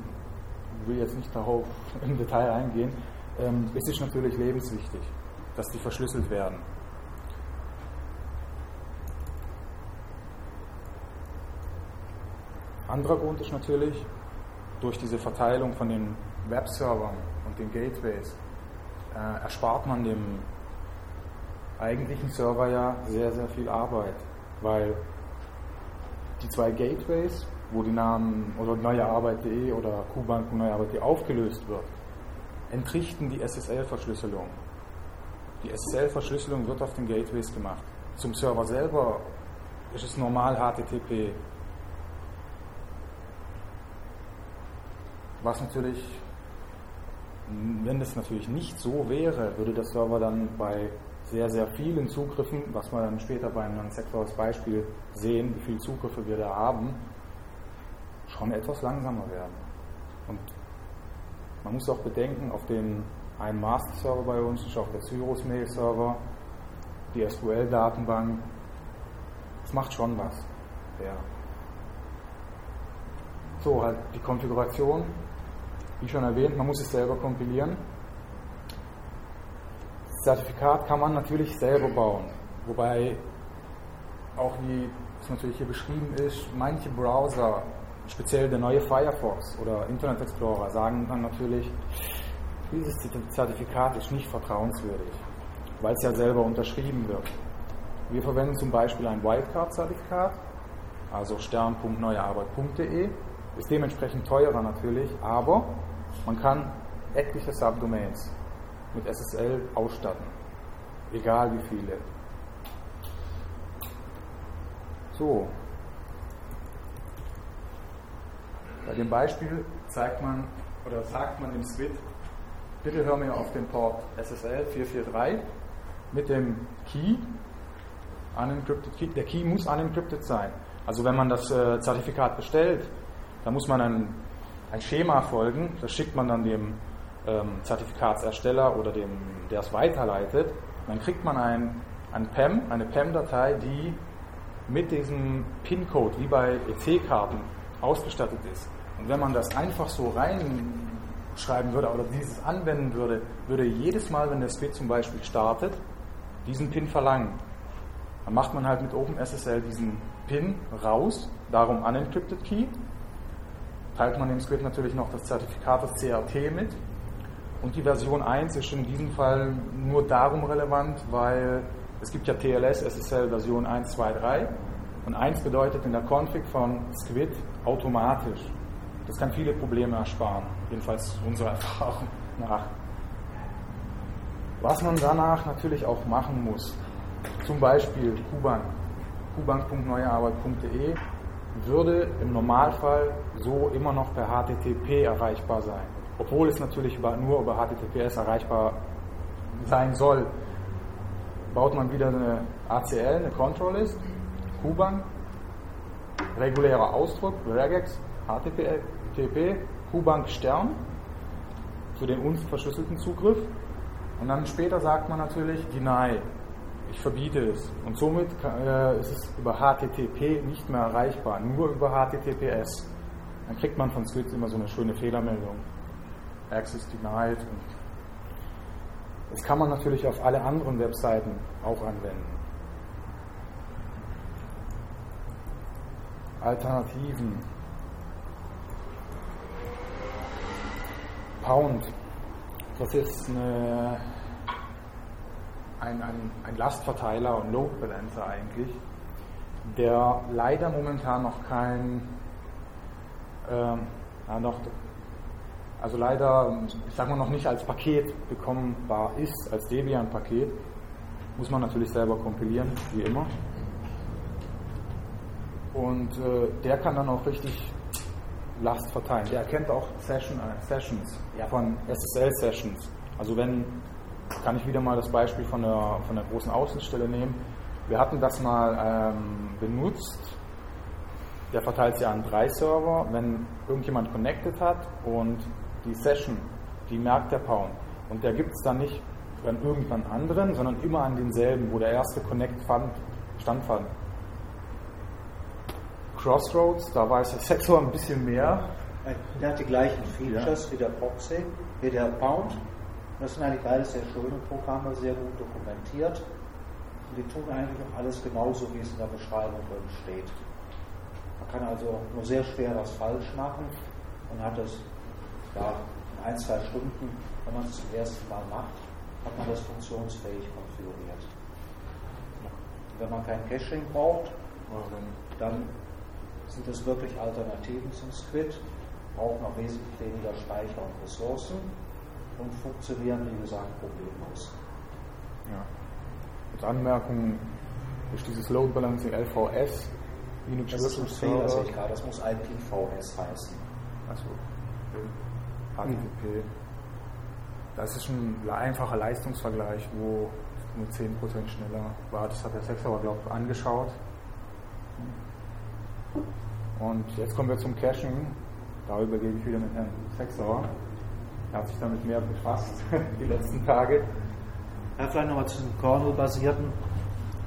will jetzt nicht darauf im Detail eingehen, ähm, es ist natürlich lebenswichtig, dass die verschlüsselt werden. Anderer Grund ist natürlich, durch diese Verteilung von den Webservern und den Gateways äh, erspart man dem eigentlichen Server ja sehr, sehr viel Arbeit weil die zwei Gateways, wo die Namen oder neuearbeit.de oder Kubank neuearbeit.de aufgelöst wird, entrichten die SSL-Verschlüsselung. Die SSL-Verschlüsselung wird auf den Gateways gemacht. Zum Server selber ist es normal HTTP. Was natürlich, wenn das natürlich nicht so wäre, würde der Server dann bei sehr, sehr vielen Zugriffen, was wir dann später bei einem Sektor Beispiel sehen, wie viele Zugriffe wir da haben, schon etwas langsamer werden. Und man muss auch bedenken, auf dem einen Master-Server bei uns ist auch der Cyrus Mail-Server, die SQL-Datenbank. Das macht schon was. Ja. So, halt die Konfiguration, wie schon erwähnt, man muss es selber kompilieren. Zertifikat kann man natürlich selber bauen, wobei auch wie es natürlich hier beschrieben ist, manche Browser speziell der neue Firefox oder Internet Explorer sagen dann natürlich, dieses Zertifikat ist nicht vertrauenswürdig, weil es ja selber unterschrieben wird. Wir verwenden zum Beispiel ein Wildcard-Zertifikat, also stern.neuearbeit.de, ist dementsprechend teurer natürlich, aber man kann etliche Subdomains mit SSL ausstatten, egal wie viele. So, Bei dem Beispiel zeigt man oder sagt man dem Squid, bitte hör mir auf den Port SSL 443 mit dem Key, unencrypted Key. Der Key muss unencrypted sein. Also wenn man das äh, Zertifikat bestellt, dann muss man ein, ein Schema folgen, das schickt man dann dem ähm, Zertifikatsersteller oder dem, der es weiterleitet. Dann kriegt man ein, ein PEM, eine PEM-Datei, die mit diesem PIN-Code wie bei EC-Karten ausgestattet ist. Und wenn man das einfach so reinschreiben würde oder dieses anwenden würde, würde jedes Mal, wenn der SPID zum Beispiel startet, diesen PIN verlangen. Dann macht man halt mit OpenSSL diesen PIN raus, darum Unencrypted Key. Teilt man dem Squid natürlich noch das Zertifikat, das CRT mit. Und die Version 1 ist in diesem Fall nur darum relevant, weil es gibt ja TLS SSL Version 1, 2, 3 und 1 bedeutet in der Config von Squid automatisch. Das kann viele Probleme ersparen, jedenfalls unserer Erfahrung nach. Was man danach natürlich auch machen muss, zum Beispiel Kubank, kubank.neuearbeit.de würde im Normalfall so immer noch per HTTP erreichbar sein, obwohl es natürlich nur über HTTPS erreichbar sein soll. Baut man wieder eine ACL, eine Control List, Kubank, regulärer Ausdruck, regex, HTTP, QBank Stern für den unverschlüsselten Zugriff. Und dann später sagt man natürlich Deny. Ich verbiete es. Und somit äh, ist es über HTTP nicht mehr erreichbar, nur über HTTPS. Dann kriegt man von Squid immer so eine schöne Fehlermeldung. Access denied. Und das kann man natürlich auf alle anderen Webseiten auch anwenden. Alternativen. Pound. Das ist eine, ein, ein, ein Lastverteiler und Load Balancer eigentlich, der leider momentan noch kein, ähm, noch, also leider, ich sag mal noch nicht als Paket bekommbar ist, als Debian-Paket. Muss man natürlich selber kompilieren, wie immer. Und äh, der kann dann auch richtig Last verteilen. Der erkennt auch Session, äh, Sessions ja. von SSL-Sessions. Also wenn, kann ich wieder mal das Beispiel von der, von der großen Außenstelle nehmen. Wir hatten das mal ähm, benutzt. Der verteilt sie an drei Server. Wenn irgendjemand connected hat und die Session, die merkt der Pound. Und der gibt es dann nicht an irgendwann anderen, sondern immer an denselben, wo der erste Connect fand, standfand. Crossroads, da weiß der Sektor ein bisschen mehr. Der hat die gleichen Features ja. wie der Proxy, wie der Pound. Das sind eigentlich beide sehr schöne Programme, sehr gut dokumentiert. Und die tun eigentlich auch alles genauso, wie es in der Beschreibung drin steht. Man kann also nur sehr schwer was falsch machen und hat es ja, in ein, zwei Stunden, wenn man es zum ersten Mal macht, hat man das funktionsfähig konfiguriert. Wenn man kein Caching braucht, dann sind es wirklich Alternativen zum Squid, brauchen auch wesentlich weniger Speicher und Ressourcen und funktionieren, wie gesagt, problemlos. Ja. Anmerkung, durch dieses Load Balancing LVS, Linux Das ist ein Fehler, sehe ich gerade. Das muss IPVS heißen. Achso. HTTP. Das ist ein einfacher Leistungsvergleich, wo nur 10% schneller war. Das hat der Sex aber, glaube ich, angeschaut. Und jetzt kommen wir zum Caching. Darüber gebe ich wieder mit Herrn Sexauer. Er hat sich damit mehr befasst die letzten Tage. Ja, vielleicht nochmal zu diesem Kernel-basierten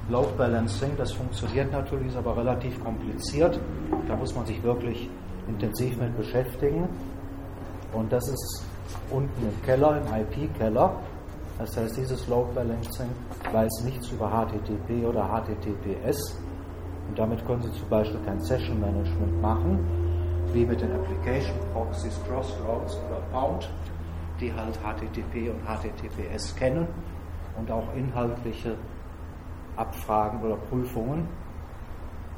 Load Balancing. Das funktioniert natürlich, ist aber relativ kompliziert. Da muss man sich wirklich intensiv mit beschäftigen. Und das ist unten im Keller, im IP-Keller. Das heißt, dieses Load Balancing weiß nichts über HTTP oder HTTPS. Und damit können Sie zum Beispiel kein Session Management machen, wie mit den Application Proxies Crossroads oder Pound, die halt HTTP und HTTPS kennen und auch inhaltliche Abfragen oder Prüfungen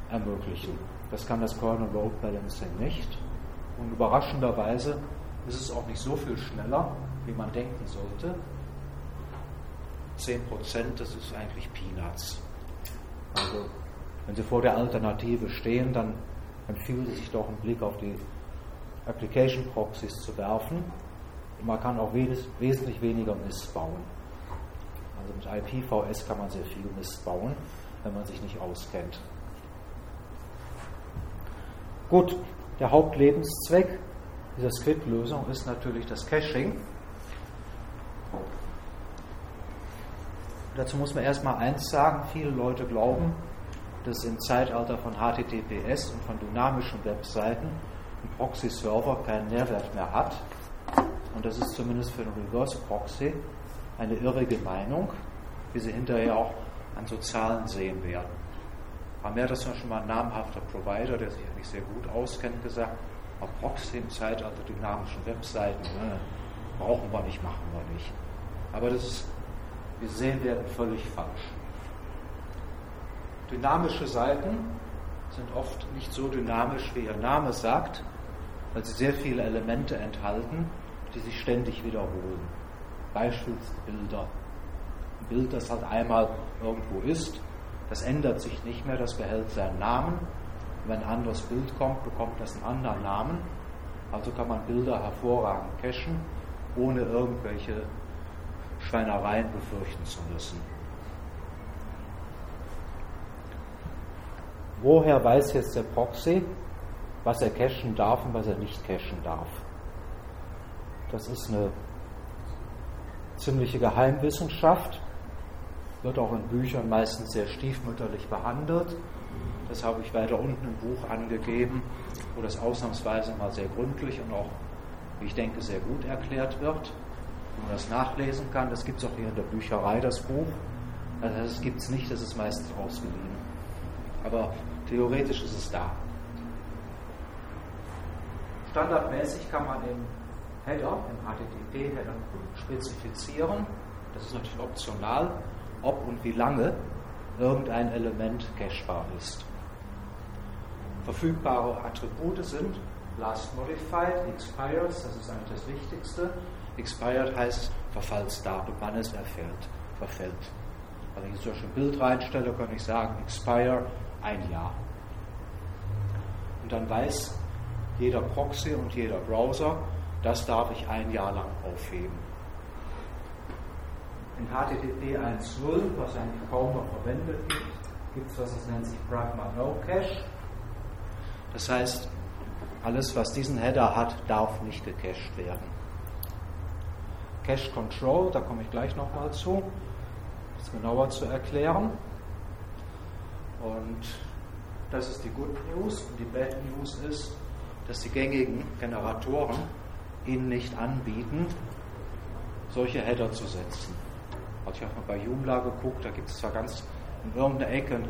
ermöglichen. Das kann das Kernel Load Balancing nicht. Und überraschenderweise ist es auch nicht so viel schneller, wie man denken sollte. 10%, das ist eigentlich Peanuts. Also, wenn Sie vor der Alternative stehen, dann empfiehlt es sich doch einen Blick auf die Application Proxies zu werfen. Und man kann auch wesentlich weniger Mist bauen. Also mit IPVS kann man sehr viel Mist bauen, wenn man sich nicht auskennt. Gut, der Hauptlebenszweck dieser Script-Lösung ist natürlich das Caching. Dazu muss man erstmal eins sagen, viele Leute glauben, dass im Zeitalter von HTTPS und von dynamischen Webseiten ein Proxy-Server keinen Nährwert mehr hat. Und das ist zumindest für den Reverse Proxy eine irrige Meinung, wie Sie hinterher auch an so Zahlen sehen werden. Mir hat das schon mal ein namhafter Provider, der sich eigentlich sehr gut auskennt, gesagt, Proxy im Zeitalter dynamischen Webseiten ne, brauchen wir nicht, machen wir nicht. Aber das ist, Sie sehen werden, völlig falsch. Dynamische Seiten sind oft nicht so dynamisch, wie ihr Name sagt, weil sie sehr viele Elemente enthalten, die sich ständig wiederholen. Beispielsbilder. Ein Bild, das halt einmal irgendwo ist, das ändert sich nicht mehr, das behält seinen Namen. Wenn ein anderes Bild kommt, bekommt das einen anderen Namen. Also kann man Bilder hervorragend cachen, ohne irgendwelche Schweinereien befürchten zu müssen. Woher weiß jetzt der Proxy, was er cachen darf und was er nicht cachen darf? Das ist eine ziemliche Geheimwissenschaft, wird auch in Büchern meistens sehr stiefmütterlich behandelt. Das habe ich weiter unten im Buch angegeben, wo das ausnahmsweise mal sehr gründlich und auch, wie ich denke, sehr gut erklärt wird. Wo man das nachlesen kann, das gibt es auch hier in der Bücherei, das Buch. Also das gibt es nicht, das ist meistens ausgeliehen. Aber theoretisch ist es da. Standardmäßig kann man im Header, im HTTP-Header, spezifizieren, das ist natürlich optional, ob und wie lange irgendein Element cachebar ist. Verfügbare Attribute sind last modified, expires, das ist eigentlich das Wichtigste. Expired heißt Verfallsdatum, wann es erfällt, verfällt. Wenn ich zum Beispiel ein Bild reinstelle, kann ich sagen, expire ein Jahr. Und dann weiß jeder Proxy und jeder Browser, das darf ich ein Jahr lang aufheben. In HTTP 1.0, was eigentlich kaum noch verwendet wird, gibt es was, das nennt sich Pragma No Cache. Das heißt, alles, was diesen Header hat, darf nicht gecached werden. Cache Control, da komme ich gleich nochmal zu, das genauer zu erklären. Und das ist die Good News. Und die Bad News ist, dass die gängigen Generatoren Ihnen nicht anbieten, solche Header zu setzen. Also ich habe mal bei Joomla geguckt, da gibt es zwar ganz in irgendeiner Ecke ein,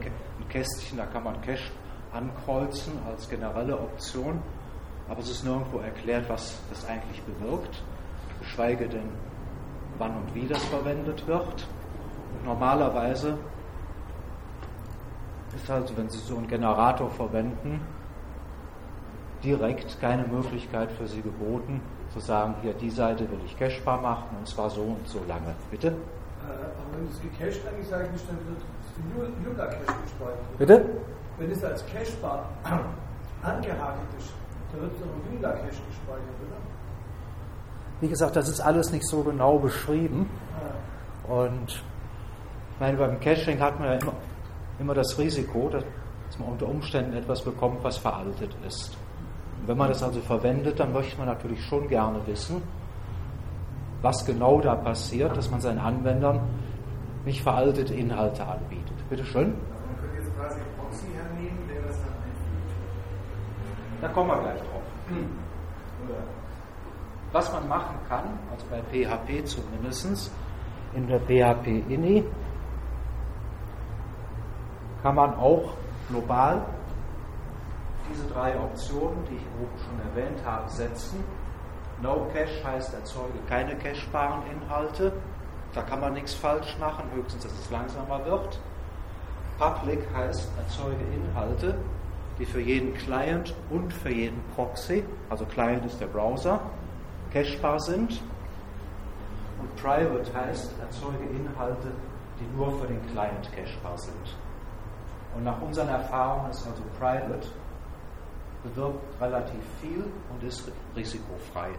Kästchen, da kann man Cache ankreuzen als generelle Option, aber es ist nirgendwo erklärt, was das eigentlich bewirkt, geschweige denn, wann und wie das verwendet wird. Und normalerweise ist also, wenn Sie so einen Generator verwenden, direkt keine Möglichkeit für Sie geboten, zu sagen, hier die Seite will ich cachebar machen und zwar so und so lange. Bitte? Aber wenn es gecached eigentlich sage ich, dann wird es Yuga Cache gespeichert. Bitte? Wenn es als Cachebar angehakt ist, dann wird es noch Yuga Cache gespeichert, oder? Wie gesagt, das ist alles nicht so genau beschrieben. Und ich meine, beim Caching hat man ja immer, immer das Risiko, dass man unter Umständen etwas bekommt, was veraltet ist. Und wenn man das also verwendet, dann möchte man natürlich schon gerne wissen, was genau da passiert, dass man seinen Anwendern nicht veraltete Inhalte anbietet. Bitte schön. Da kommen wir gleich drauf. Was man machen kann, also bei PHP zumindest, in der PHP-INI, kann man auch global diese drei Optionen, die ich oben schon erwähnt habe, setzen. No Cache heißt, erzeuge keine cachebaren Inhalte. Da kann man nichts falsch machen, höchstens, dass es langsamer wird. Public heißt, erzeuge Inhalte, die für jeden Client und für jeden Proxy, also Client ist der Browser, cachebar sind. Und Private heißt, erzeuge Inhalte, die nur für den Client cachebar sind. Und nach unseren Erfahrungen ist also Private bewirkt relativ viel und ist risikofrei.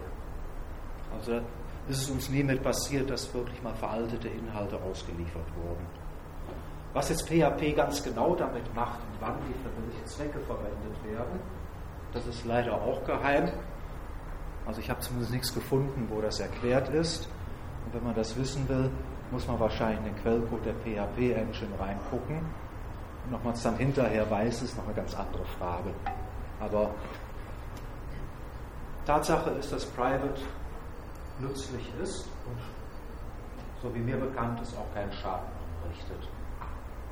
Also ist es uns nie mit passiert, dass wirklich mal veraltete Inhalte ausgeliefert wurden. Was jetzt PHP ganz genau damit macht und wann die für welche Zwecke verwendet werden, das ist leider auch geheim. Also ich habe zumindest nichts gefunden, wo das erklärt ist. Und wenn man das wissen will, muss man wahrscheinlich in den Quellcode der PHP-Engine reingucken. Und ob man es dann hinterher weiß, ist noch eine ganz andere Frage. Aber Tatsache ist, dass Private nützlich ist und so wie mir bekannt ist, auch keinen Schaden anrichtet.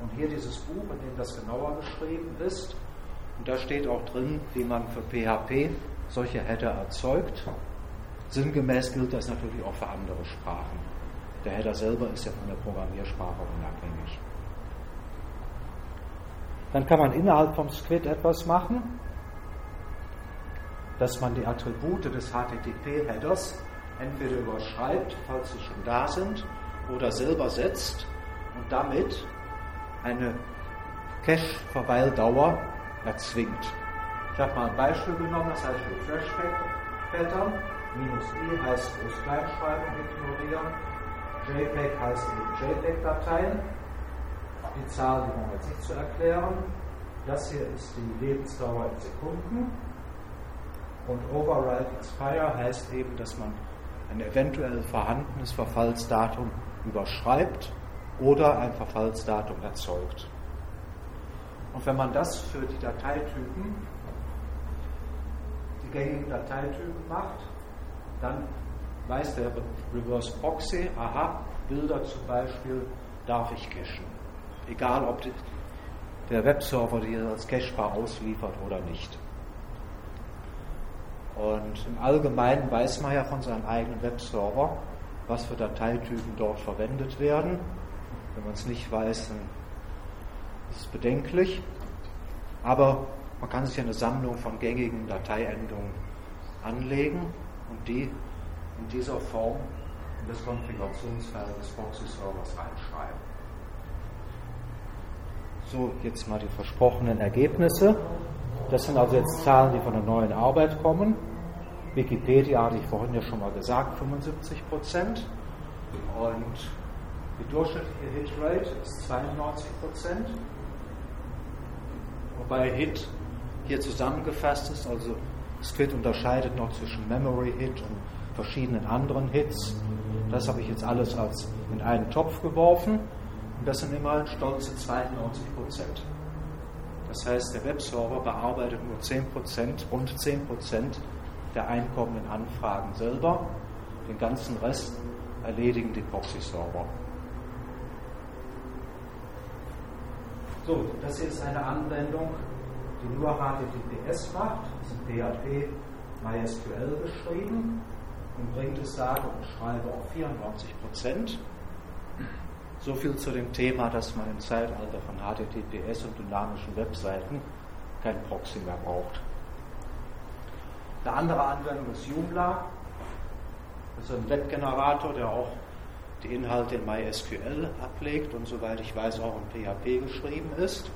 Und hier dieses Buch, in dem das genauer beschrieben ist, und da steht auch drin, wie man für PHP solche Header erzeugt. Sinngemäß gilt das natürlich auch für andere Sprachen. Der Header selber ist ja von der Programmiersprache unabhängig. Dann kann man innerhalb vom Squid etwas machen, dass man die Attribute des HTTP-Headers entweder überschreibt, falls sie schon da sind, oder selber setzt und damit eine Cache-Verweildauer erzwingt. Ich habe mal ein Beispiel genommen, das heißt für Flashback-Pattern. Minus i heißt Groß-Kleinschreibung ignorieren. JPEG heißt eben JPEG-Dateien. Die Zahl, die wir jetzt nicht zu erklären. Das hier ist die Lebensdauer in Sekunden. Und Override Expire heißt eben, dass man ein eventuell vorhandenes Verfallsdatum überschreibt oder ein Verfallsdatum erzeugt. Und wenn man das für die Dateitypen, die gängigen Dateitypen macht, dann weiß der Reverse Proxy, aha, Bilder zum Beispiel darf ich cachen. Egal, ob der Webserver die als cachebar ausliefert oder nicht. Und im Allgemeinen weiß man ja von seinem eigenen Webserver, was für Dateitypen dort verwendet werden. Wenn man es nicht weiß, dann ist es bedenklich. Aber man kann sich eine Sammlung von gängigen Dateiendungen anlegen und die in dieser Form in das Konfigurationsfeld des Proxy-Servers reinschreiben. So, jetzt mal die versprochenen Ergebnisse. Das sind also jetzt Zahlen, die von der neuen Arbeit kommen. Wikipedia hatte ich vorhin ja schon mal gesagt, 75 Prozent. Und die durchschnittliche Hitrate ist 92 Prozent. Wobei Hit hier zusammengefasst ist, also Squid unterscheidet noch zwischen Memory Hit und verschiedenen anderen Hits. Das habe ich jetzt alles als in einen Topf geworfen und das sind immerhin stolze 92 Prozent. Das heißt, der Webserver bearbeitet nur 10 Prozent, rund 10 Prozent der einkommenden Anfragen selber. Den ganzen Rest erledigen die Proxy-Server. So, das hier ist eine Anwendung, die nur HTTPS macht, ist in PHP MySQL beschrieben und bringt es sage und schreibe auf 94 Prozent. So viel zu dem Thema, dass man im Zeitalter von HTTPS und dynamischen Webseiten kein Proxy mehr braucht. Eine andere Anwendung ist Joomla. Das ist ein Webgenerator, der auch die Inhalte in MySQL ablegt und soweit ich weiß auch in PHP geschrieben ist.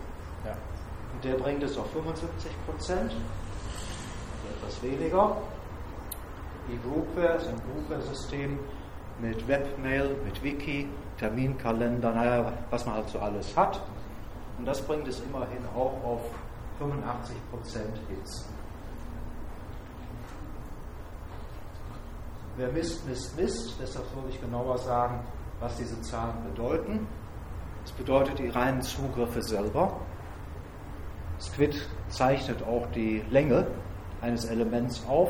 Ja. Und der bringt es auf 75 Prozent, also etwas weniger. eGroupware ist ein Groupware-System mit Webmail, mit Wiki, Terminkalender, naja, was man halt so alles hat. Und das bringt es immerhin auch auf 85% Hits. Wer misst, misst, misst, deshalb soll ich genauer sagen, was diese Zahlen bedeuten. Es bedeutet die reinen Zugriffe selber. Squid zeichnet auch die Länge eines Elements auf.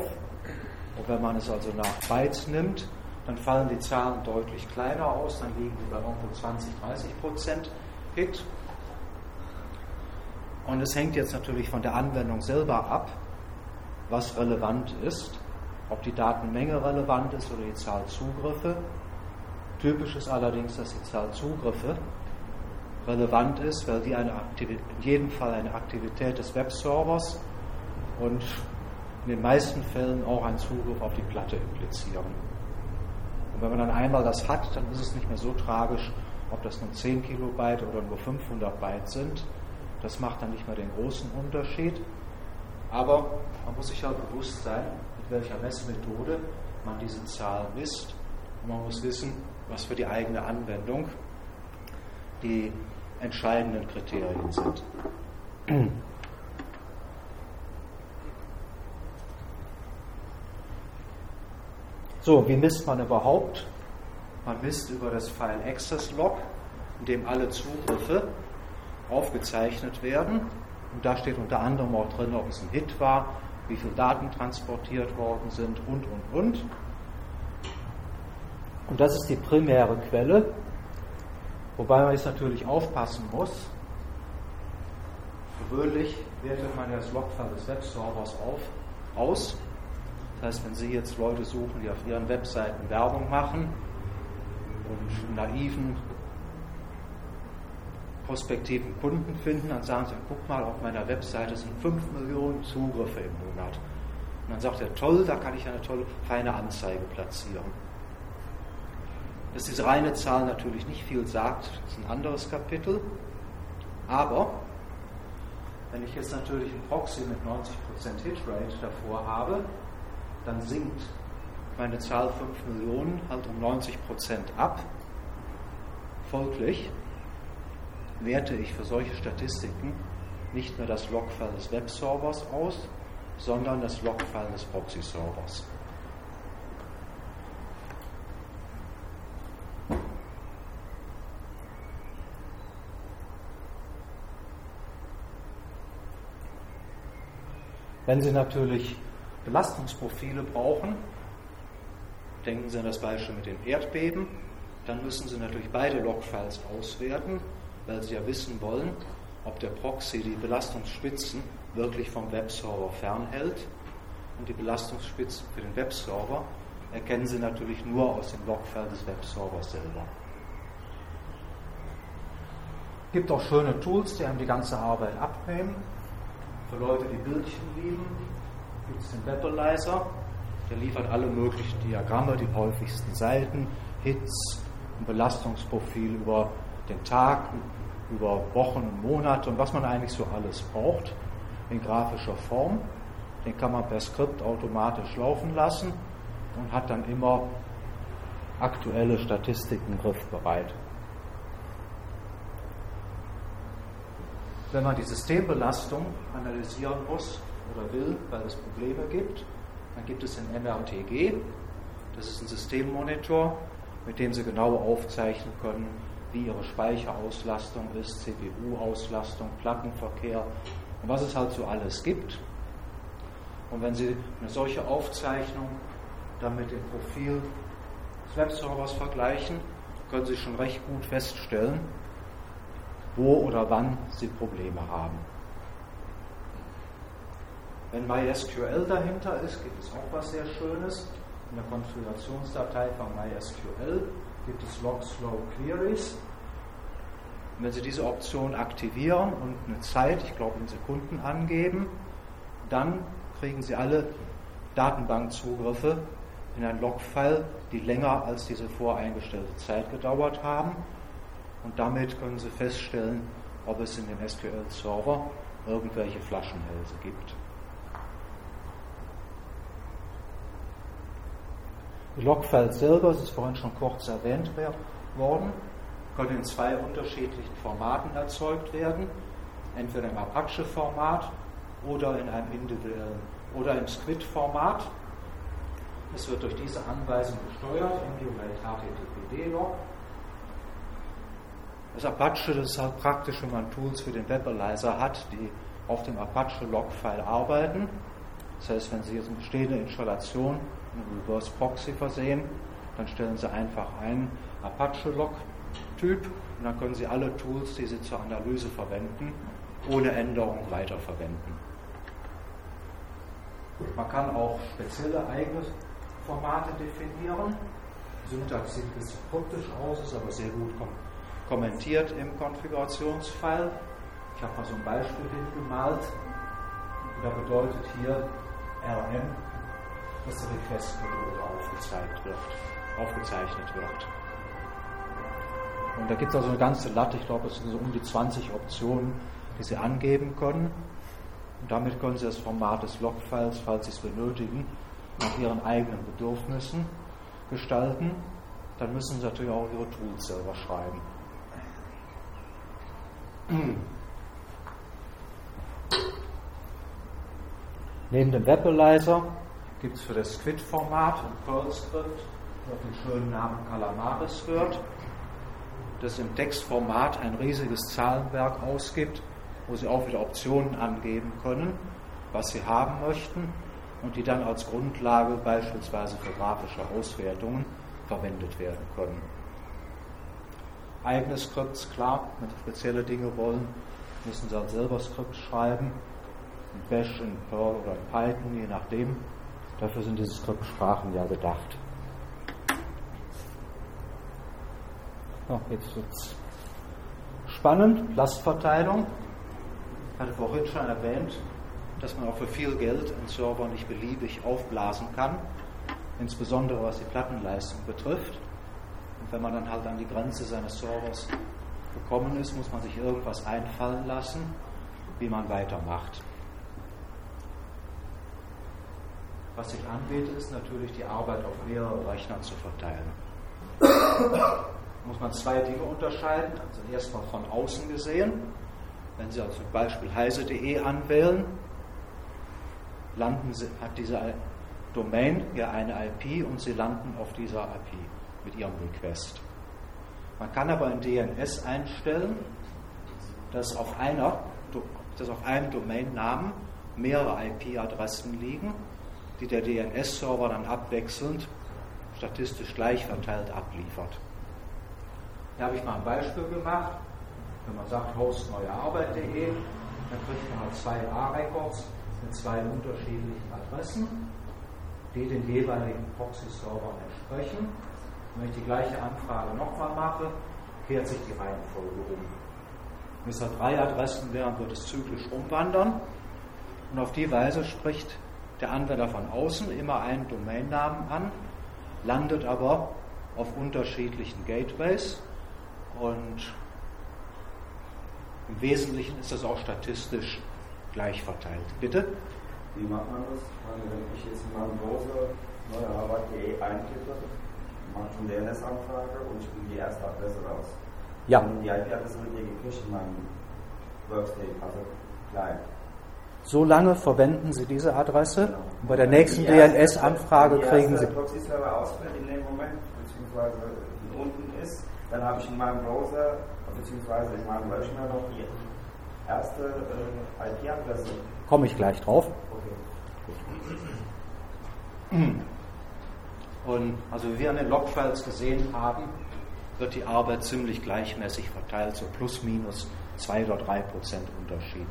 Und wenn man es also nach Bytes nimmt, dann fallen die Zahlen deutlich kleiner aus, dann liegen die bei irgendwo 20, 30 Prozent Hit. Und es hängt jetzt natürlich von der Anwendung selber ab, was relevant ist, ob die Datenmenge relevant ist oder die Zahl Zugriffe. Typisch ist allerdings, dass die Zahl Zugriffe relevant ist, weil die eine in jedem Fall eine Aktivität des Webservers und in den meisten Fällen auch einen Zugriff auf die Platte implizieren. Und wenn man dann einmal das hat, dann ist es nicht mehr so tragisch, ob das nun 10 Kilobyte oder nur 500 Byte sind. Das macht dann nicht mehr den großen Unterschied. Aber man muss sich halt bewusst sein, mit welcher Messmethode man diese Zahl misst. Und man muss wissen, was für die eigene Anwendung die entscheidenden Kriterien sind. So, wie misst man überhaupt? Man misst über das File Access Log, in dem alle Zugriffe aufgezeichnet werden. Und da steht unter anderem auch drin, ob es ein Hit war, wie viele Daten transportiert worden sind und, und, und. Und das ist die primäre Quelle, wobei man jetzt natürlich aufpassen muss. Gewöhnlich wertet man das Logfile des Webservers auf, aus. Das heißt, wenn Sie jetzt Leute suchen, die auf Ihren Webseiten Werbung machen und naiven prospektiven Kunden finden, dann sagen sie, guck mal, auf meiner Webseite sind 5 Millionen Zugriffe im Monat. Und dann sagt er, toll, da kann ich eine tolle, feine Anzeige platzieren. Dass diese reine Zahl natürlich nicht viel sagt, ist ein anderes Kapitel. Aber wenn ich jetzt natürlich einen Proxy mit 90% Hitrate davor habe, dann sinkt meine Zahl 5 Millionen halt um 90% ab. Folglich werte ich für solche Statistiken nicht mehr das Logfile des Webservers aus, sondern das Logfile des Proxy-Servers. Wenn Sie natürlich Belastungsprofile brauchen, denken Sie an das Beispiel mit den Erdbeben, dann müssen Sie natürlich beide Logfiles auswerten weil sie ja wissen wollen, ob der Proxy die Belastungsspitzen wirklich vom Webserver fernhält. Und die Belastungsspitzen für den Webserver erkennen sie natürlich nur aus dem Logfile des Webservers selber. Es gibt auch schöne Tools, die einem die ganze Arbeit abnehmen. Für Leute, die Bildchen lieben, gibt es den Webalizer. Der liefert alle möglichen Diagramme, die häufigsten Seiten, Hits, ein Belastungsprofil über den Tag, über Wochen und Monate und was man eigentlich so alles braucht in grafischer Form. Den kann man per Skript automatisch laufen lassen und hat dann immer aktuelle Statistiken griffbereit. Wenn man die Systembelastung analysieren muss oder will, weil es Probleme gibt, dann gibt es den MRTG. Das ist ein Systemmonitor, mit dem Sie genau aufzeichnen können, wie ihre Speicherauslastung ist, CPU-Auslastung, Plattenverkehr und was es halt so alles gibt. Und wenn Sie eine solche Aufzeichnung dann mit dem Profil des Webservers vergleichen, können Sie schon recht gut feststellen, wo oder wann Sie Probleme haben. Wenn MySQL dahinter ist, gibt es auch was sehr Schönes. In der Konfigurationsdatei von MySQL gibt es Log Slow Queries. Wenn Sie diese Option aktivieren und eine Zeit, ich glaube in Sekunden angeben, dann kriegen Sie alle Datenbankzugriffe in ein Logfile, die länger als diese voreingestellte Zeit gedauert haben. Und damit können Sie feststellen, ob es in dem SQL-Server irgendwelche Flaschenhälse gibt. Logfiles selber, das ist vorhin schon kurz erwähnt worden, können in zwei unterschiedlichen Formaten erzeugt werden. Entweder im Apache-Format oder in einem individuellen oder im Squid-Format. Es wird durch diese Anweisung gesteuert, Emulate HTTPD-Log. Das Apache, das ist halt praktisch, wenn man Tools für den Webanalyzer hat, die auf dem Apache-Log-File arbeiten. Das heißt, wenn Sie jetzt eine bestehende Installation in Reverse Proxy versehen, dann stellen Sie einfach einen Apache-Log-Typ und dann können Sie alle Tools, die Sie zur Analyse verwenden, ohne Änderung weiterverwenden. Man kann auch spezielle eigene Formate definieren. Syntax sieht ein bisschen kryptisch aus, ist aber sehr gut kom kommentiert im Konfigurationsfile. Ich habe mal so ein Beispiel hingemalt. Da bedeutet hier RM, dass der Request-Methode aufgezeigt wird, aufgezeichnet wird. Und da gibt es also eine ganze Latte, ich glaube, es sind so um die 20 Optionen, die Sie angeben können. Und damit können Sie das Format des Logfiles, falls Sie es benötigen, nach Ihren eigenen Bedürfnissen gestalten. Dann müssen Sie natürlich auch Ihre Tools selber schreiben. Neben dem Webalizer gibt es für das Squid-Format ein Perl-Skript, das den schönen Namen Calamaris führt, das im Textformat ein riesiges Zahlenwerk ausgibt wo Sie auch wieder Optionen angeben können, was Sie haben möchten und die dann als Grundlage beispielsweise für grafische Auswertungen verwendet werden können. Eigene Skripts, klar, wenn Sie spezielle Dinge wollen, müssen Sie halt selber Skripts schreiben, in Bash, in Perl oder in Python, je nachdem. Dafür sind diese Skriptsprachen ja gedacht. Ja, jetzt es spannend. Lastverteilung. Ich hatte vorhin schon erwähnt, dass man auch für viel Geld einen Server nicht beliebig aufblasen kann, insbesondere was die Plattenleistung betrifft. Und wenn man dann halt an die Grenze seines Servers gekommen ist, muss man sich irgendwas einfallen lassen, wie man weitermacht. Was sich anbietet, ist natürlich die Arbeit auf mehrere Rechner zu verteilen. Muss man zwei Dinge unterscheiden. Also erstmal von außen gesehen wenn Sie also zum Beispiel heise.de anwählen, landen Sie, hat diese Domain ja eine IP und Sie landen auf dieser IP mit Ihrem Request. Man kann aber in DNS einstellen, dass auf, einer, dass auf einem Domainnamen mehrere IP-Adressen liegen, die der DNS-Server dann abwechselnd statistisch gleich verteilt abliefert. Da habe ich mal ein Beispiel gemacht. Wenn man sagt Host neuearbeit.de, dann kriegt man halt zwei A-Records mit zwei unterschiedlichen Adressen, die den jeweiligen Proxy-Servern entsprechen. Und wenn ich die gleiche Anfrage nochmal mache, kehrt sich die Reihenfolge um. Wenn es halt drei Adressen wären, wird es zyklisch umwandern. Und auf die Weise spricht der Anwender von außen immer einen Domainnamen an, landet aber auf unterschiedlichen Gateways und im Wesentlichen ist das auch statistisch gleich verteilt. Bitte? Wie macht man das? Wenn ich jetzt in meinem Browser neue Arbeit.de eintippe, mache ich eine DNS-Anfrage und ich kriege die erste Adresse raus. Ja. Und die IP-Adresse wird hier gecached in meinem Workstate, also klein. So lange verwenden Sie diese Adresse genau. und bei der nächsten DNS-Anfrage kriegen Sie. Wenn der Proxy-Server ausfällt in dem Moment, beziehungsweise unten ist, dann habe ich in meinem Browser beziehungsweise in meinem Rechner noch die erste äh, IP-Adresse. Komme ich gleich drauf. Okay. Und also wie wir an den Logfiles gesehen haben, wird die Arbeit ziemlich gleichmäßig verteilt, so plus minus 2 oder 3 Prozent Unterschied.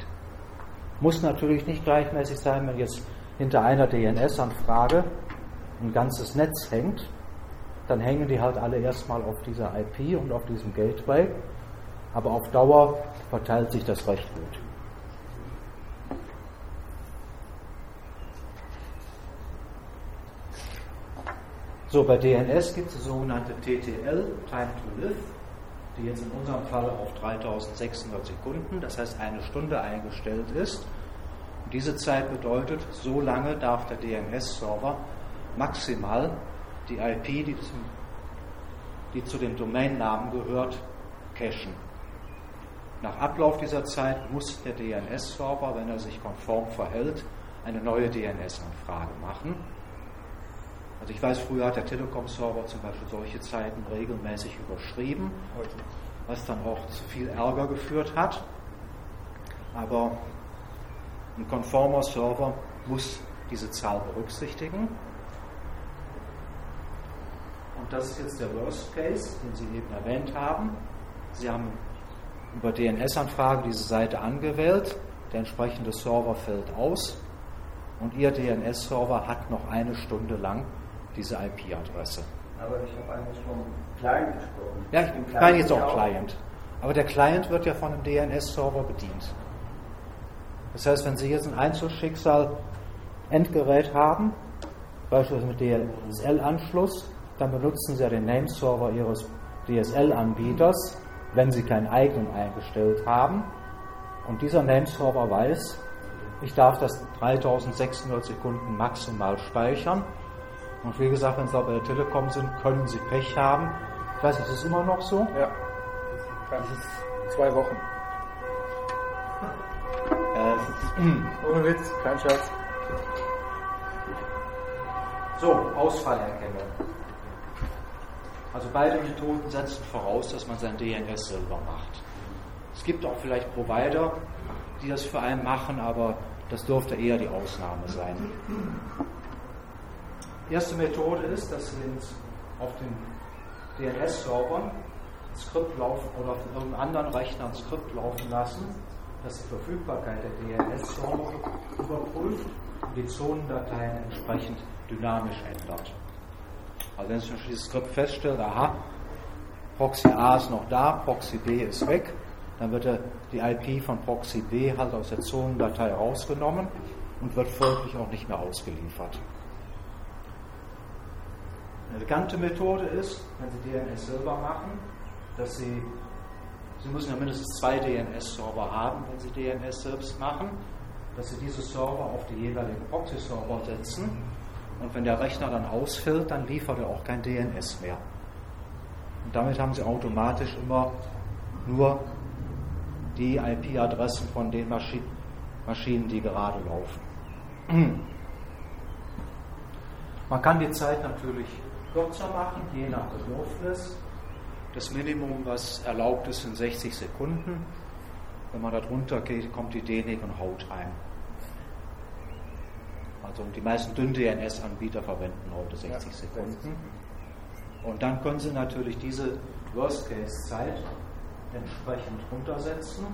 Muss natürlich nicht gleichmäßig sein, wenn jetzt hinter einer DNS-Anfrage ein ganzes Netz hängt, dann hängen die halt alle erstmal auf dieser IP und auf diesem Gateway aber auf Dauer verteilt sich das recht gut. So, bei DNS gibt es sogenannte TTL, Time to Live, die jetzt in unserem Fall auf 3600 Sekunden, das heißt eine Stunde eingestellt ist. Und diese Zeit bedeutet, so lange darf der DNS-Server maximal die IP, die, zum, die zu dem Domainnamen gehört, cachen. Nach Ablauf dieser Zeit muss der DNS-Server, wenn er sich konform verhält, eine neue DNS-Anfrage machen. Also ich weiß, früher hat der Telekom-Server zum Beispiel solche Zeiten regelmäßig überschrieben, was dann auch zu viel Ärger geführt hat. Aber ein konformer Server muss diese Zahl berücksichtigen. Und das ist jetzt der Worst Case, den Sie eben erwähnt haben. Sie haben über DNS-Anfrage diese Seite angewählt, der entsprechende Server fällt aus und Ihr DNS-Server hat noch eine Stunde lang diese IP-Adresse. Aber ich habe eigentlich vom Client gesprochen. Ja, ich meine jetzt auch Client. Aber der Client wird ja von einem DNS-Server bedient. Das heißt, wenn Sie jetzt ein Einzelschicksal Endgerät haben, beispielsweise mit DSL-Anschluss, dann benutzen Sie ja den Nameserver Ihres DSL-Anbieters, wenn Sie keinen eigenen eingestellt haben. Und dieser Nameserver weiß, ich darf das 3600 Sekunden maximal speichern. Und wie gesagt, wenn Sie bei der Telekom sind, können Sie Pech haben. Ich weiß nicht, ist es immer noch so? Ja. Ganz zwei Wochen. Äh, Ohne Witz, kein Scherz. So, Ausfallerkennung. Also beide Methoden setzen voraus, dass man sein DNS selber macht. Es gibt auch vielleicht Provider, die das für einen machen, aber das dürfte eher die Ausnahme sein. Erste Methode ist, dass Sie auf den DNS-Servern Skript laufen oder auf irgendeinem anderen Rechner ein Skript laufen lassen, das die Verfügbarkeit der DNS-Server überprüft und die Zonendateien entsprechend dynamisch ändert. Also wenn sich dieses Skript feststellt, aha, Proxy A ist noch da, Proxy B ist weg, dann wird die IP von Proxy B halt aus der Zonendatei rausgenommen und wird folglich auch nicht mehr ausgeliefert. Eine elegante Methode ist, wenn Sie DNS selber machen, dass Sie, Sie müssen ja mindestens zwei DNS-Server haben, wenn Sie DNS selbst machen, dass Sie diese Server auf die jeweiligen Proxy-Server setzen und wenn der Rechner dann ausfällt, dann liefert er auch kein DNS mehr. Und damit haben Sie automatisch immer nur die IP-Adressen von den Maschinen, die gerade laufen. Man kann die Zeit natürlich kürzer machen, je nach Bedürfnis. Das Minimum, was erlaubt ist, sind 60 Sekunden. Wenn man da drunter geht, kommt die DENIC und haut ein. Also die meisten Dünn-DNS-Anbieter verwenden heute 60 ja, Sekunden. Und dann können Sie natürlich diese Worst-Case-Zeit entsprechend runtersetzen.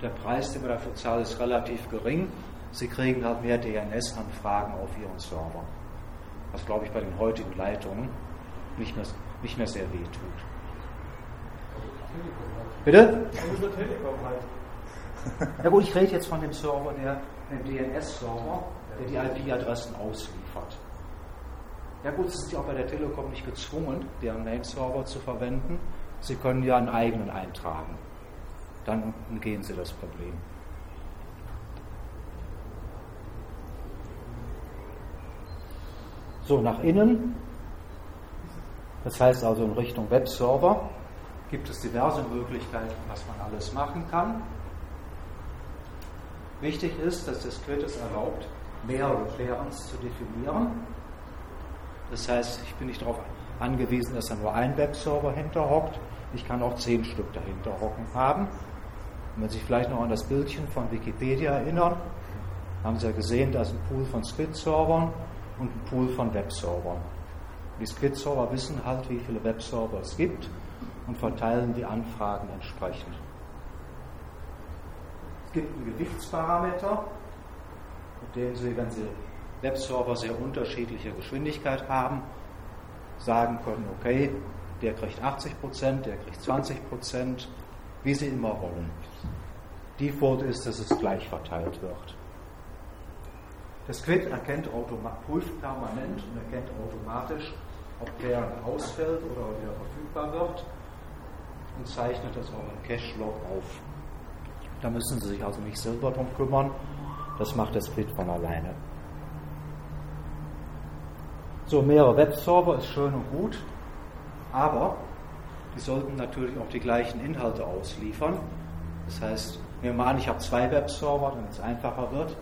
Der Preis, den man dafür zahlt, ist relativ gering. Sie kriegen halt mehr DNS-Anfragen auf Ihren Server. Was, glaube ich, bei den heutigen Leitungen nicht mehr, nicht mehr sehr weh tut. Bitte? Ja gut, ich rede jetzt von dem Server, der, dem DNS-Server, der die IP-Adressen ausliefert. Ja gut, Sie sind ja auch bei der Telekom nicht gezwungen, deren Name-Server zu verwenden. Sie können ja einen eigenen eintragen. Dann umgehen Sie das Problem. So, nach innen, das heißt also in Richtung Webserver, gibt es diverse Möglichkeiten, was man alles machen kann. Wichtig ist, dass das Quid es erlaubt, mehrere Clearance zu definieren. Das heißt, ich bin nicht darauf angewiesen, dass da nur ein Webserver hinterhockt. Ich kann auch zehn Stück dahinter hocken haben. Wenn Sie sich vielleicht noch an das Bildchen von Wikipedia erinnern, haben Sie ja gesehen, da ist ein Pool von Squid-Servern und ein Pool von Webservern. Die Squid-Server wissen halt, wie viele Webserver es gibt und verteilen die Anfragen entsprechend. Es gibt einen Gewichtsparameter, mit dem Sie, wenn Sie Webserver sehr unterschiedliche Geschwindigkeit haben, sagen können, okay, der kriegt 80 Prozent, der kriegt 20 Prozent, wie Sie immer wollen. Default ist, dass es gleich verteilt wird. Das Quid erkennt prüft permanent und erkennt automatisch, ob der ausfällt oder wieder verfügbar wird und zeichnet das auch im Cache-Log auf. Da müssen Sie sich also nicht selber drum kümmern, das macht der Split von alleine. So, mehrere Webserver ist schön und gut, aber die sollten natürlich auch die gleichen Inhalte ausliefern. Das heißt, nehmen wir an, ich habe zwei Webserver, damit es einfacher wird.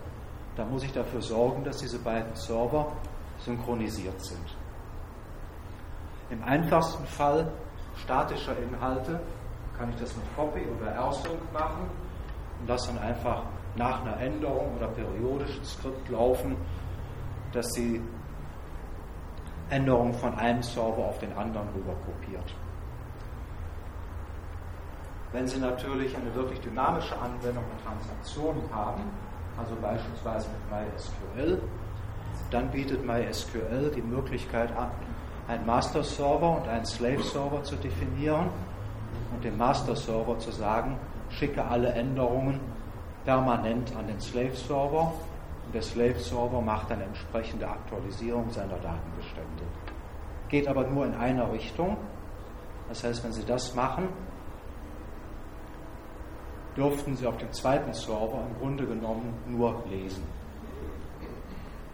Da muss ich dafür sorgen, dass diese beiden Server synchronisiert sind. Im einfachsten Fall statischer Inhalte kann ich das mit Copy oder R-Sync machen und das dann einfach nach einer Änderung oder periodischen Skript laufen, dass die Änderung von einem Server auf den anderen rüber kopiert. Wenn Sie natürlich eine wirklich dynamische Anwendung und Transaktionen haben, also beispielsweise mit MySQL, dann bietet MySQL die Möglichkeit an, einen Master Server und einen Slave Server zu definieren und dem Master Server zu sagen, schicke alle Änderungen permanent an den Slave Server und der Slave Server macht dann entsprechende Aktualisierung seiner Datenbestände. Geht aber nur in einer Richtung. Das heißt, wenn Sie das machen, dürften Sie auf dem zweiten Server im Grunde genommen nur lesen.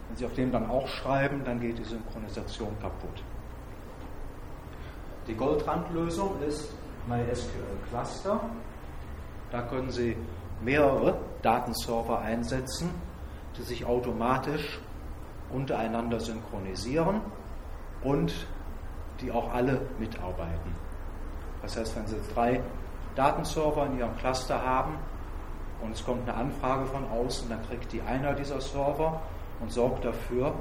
Wenn Sie auf dem dann auch schreiben, dann geht die Synchronisation kaputt. Die Goldrandlösung ist MySQL Cluster. Da können Sie mehrere Datenserver einsetzen, die sich automatisch untereinander synchronisieren und die auch alle mitarbeiten. Das heißt, wenn Sie drei Datenserver in Ihrem Cluster haben und es kommt eine Anfrage von außen, dann kriegt die einer dieser Server und sorgt dafür,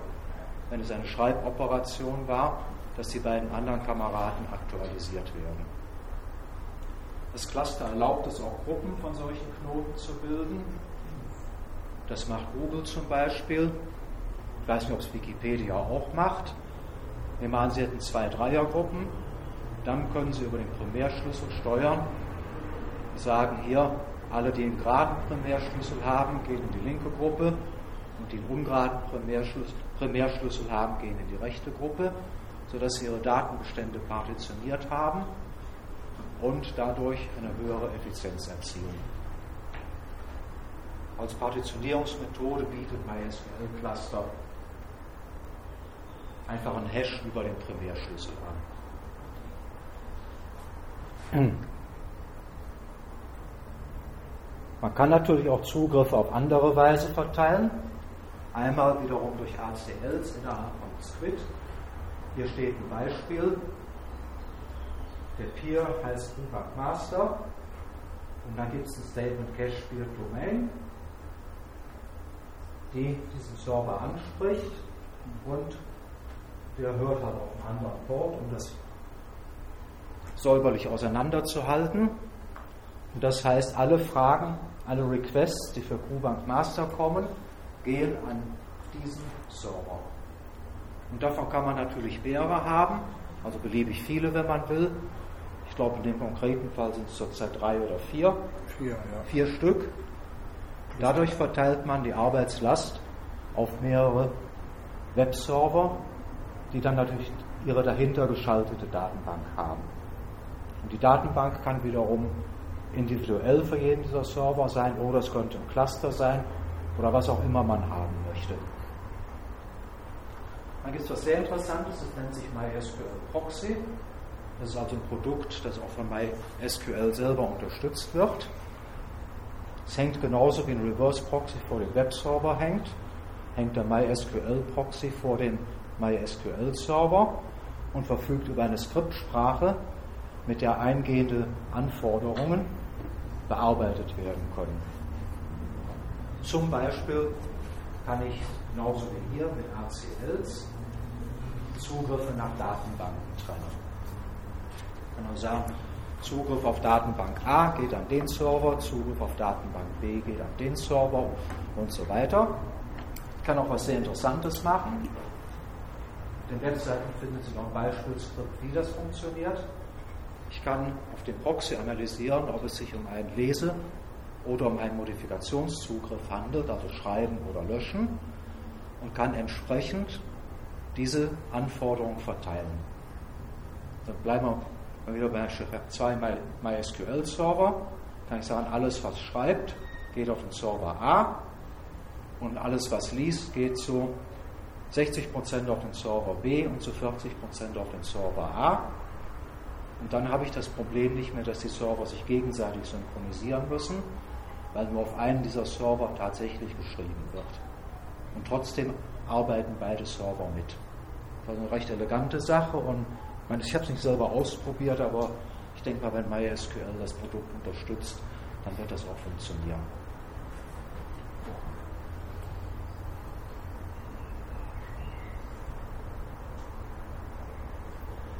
wenn es eine Schreiboperation war, dass die beiden anderen Kameraden aktualisiert werden. Das Cluster erlaubt es auch, Gruppen von solchen Knoten zu bilden. Das macht Google zum Beispiel. Ich weiß nicht, ob es Wikipedia auch macht. Wir machen Sie hätten zwei Dreiergruppen. Dann können Sie über den Primärschlüssel steuern. Sagen hier, alle, die einen geraden Primärschlüssel haben, gehen in die linke Gruppe und die einen ungeraden Primärschlüssel, haben, gehen in die rechte Gruppe sodass sie ihre Datenbestände partitioniert haben und dadurch eine höhere Effizienz erzielen. Als Partitionierungsmethode bietet MySQL Cluster einfach einen Hash über den Primärschlüssel an. Man kann natürlich auch Zugriffe auf andere Weise verteilen. Einmal wiederum durch ACLs innerhalb von Squid, hier steht ein Beispiel. Der Peer heißt Debug Master und dann gibt es ein Statement Cache Spiel Domain, die diesen Server anspricht und der hört halt auf einen anderen Port, um das säuberlich auseinanderzuhalten. Und das heißt, alle Fragen, alle Requests, die für Kubank Master kommen, gehen an diesen Server. Und davon kann man natürlich mehrere haben, also beliebig viele, wenn man will. Ich glaube, in dem konkreten Fall sind es zurzeit drei oder vier. Vier, ja. Vier Stück. Dadurch verteilt man die Arbeitslast auf mehrere Webserver, die dann natürlich ihre dahinter geschaltete Datenbank haben. Und die Datenbank kann wiederum individuell für jeden dieser Server sein oder es könnte ein Cluster sein oder was auch immer man haben möchte. Dann gibt es was sehr Interessantes, das nennt sich MySQL Proxy. Das ist also ein Produkt, das auch von MySQL selber unterstützt wird. Es hängt genauso wie ein Reverse Proxy vor dem Webserver hängt, hängt der MySQL Proxy vor dem MySQL Server und verfügt über eine Skriptsprache, mit der eingehende Anforderungen bearbeitet werden können. Zum Beispiel kann ich genauso wie hier mit ACLs Zugriffe nach Datenbanken trennen. Ich kann auch sagen, Zugriff auf Datenbank A geht an den Server, Zugriff auf Datenbank B geht an den Server und so weiter. Ich kann auch was sehr Interessantes machen. Auf den Webseiten findet sich auch ein Beispielskript, wie das funktioniert. Ich kann auf dem Proxy analysieren, ob es sich um einen Lese- oder um einen Modifikationszugriff handelt, also schreiben oder löschen, und kann entsprechend diese Anforderungen verteilen. Dann bleiben wir wieder bei zwei MySQL-Server. Kann ich sagen, alles was schreibt, geht auf den Server A und alles was liest, geht zu 60% auf den Server B und zu 40% auf den Server A. Und dann habe ich das Problem nicht mehr, dass die Server sich gegenseitig synchronisieren müssen, weil nur auf einem dieser Server tatsächlich geschrieben wird. Und trotzdem arbeiten beide Server mit. Das ist eine recht elegante Sache und ich habe es nicht selber ausprobiert, aber ich denke mal, wenn MySQL das Produkt unterstützt, dann wird das auch funktionieren.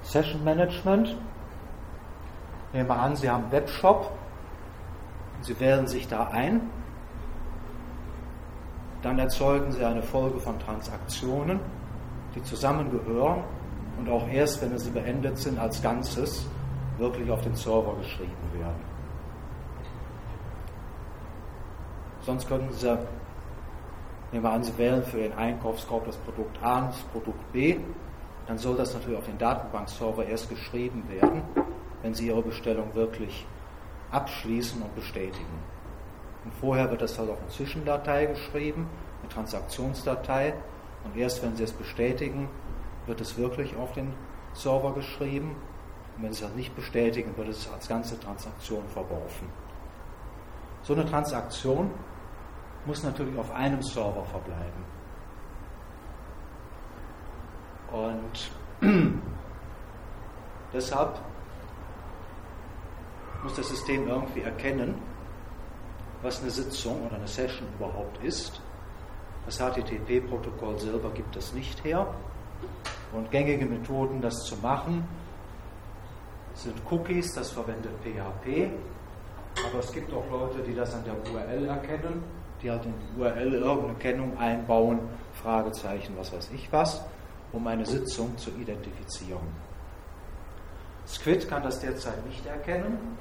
Session Management. Nehmen wir an, Sie haben einen Webshop. Sie wählen sich da ein. Dann erzeugen Sie eine Folge von Transaktionen, die zusammengehören und auch erst, wenn sie beendet sind, als Ganzes wirklich auf den Server geschrieben werden. Sonst könnten Sie, nehmen wir an, Sie wählen für Ihren Einkaufskorb das Produkt A und das Produkt B dann soll das natürlich auf den Datenbankserver erst geschrieben werden, wenn Sie Ihre Bestellung wirklich abschließen und bestätigen. Und vorher wird das halt auf eine Zwischendatei geschrieben, eine Transaktionsdatei, und erst wenn Sie es bestätigen, wird es wirklich auf den Server geschrieben. Und wenn Sie es nicht bestätigen, wird es als ganze Transaktion verworfen. So eine Transaktion muss natürlich auf einem Server verbleiben. Und deshalb muss das System irgendwie erkennen, was eine Sitzung oder eine Session überhaupt ist. Das HTTP-Protokoll selber gibt es nicht her. Und gängige Methoden, das zu machen, sind Cookies, das verwendet PHP. Aber es gibt auch Leute, die das an der URL erkennen, die halt in die URL irgendeine Kennung einbauen, Fragezeichen, was weiß ich was um eine Sitzung zu identifizieren. Squid kann das derzeit nicht erkennen,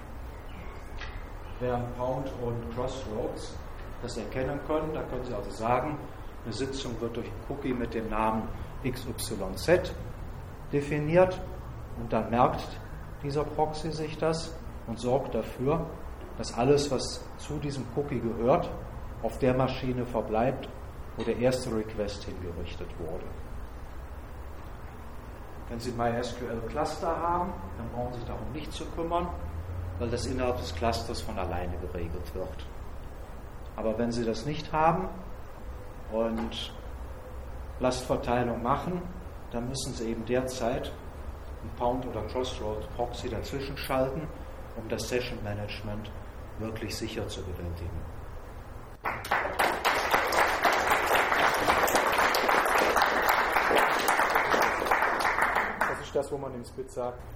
während Pound und Crossroads das erkennen können. Da können Sie also sagen, eine Sitzung wird durch einen Cookie mit dem Namen XYZ definiert und dann merkt dieser Proxy sich das und sorgt dafür, dass alles, was zu diesem Cookie gehört, auf der Maschine verbleibt, wo der erste Request hingerichtet wurde. Wenn Sie MySQL Cluster haben, dann brauchen Sie sich darum nicht zu kümmern, weil das innerhalb des Clusters von alleine geregelt wird. Aber wenn Sie das nicht haben und Lastverteilung machen, dann müssen Sie eben derzeit ein Pound oder Crossroad Proxy dazwischen schalten, um das Session Management wirklich sicher zu bewältigen. Das, wo man im Split sagt,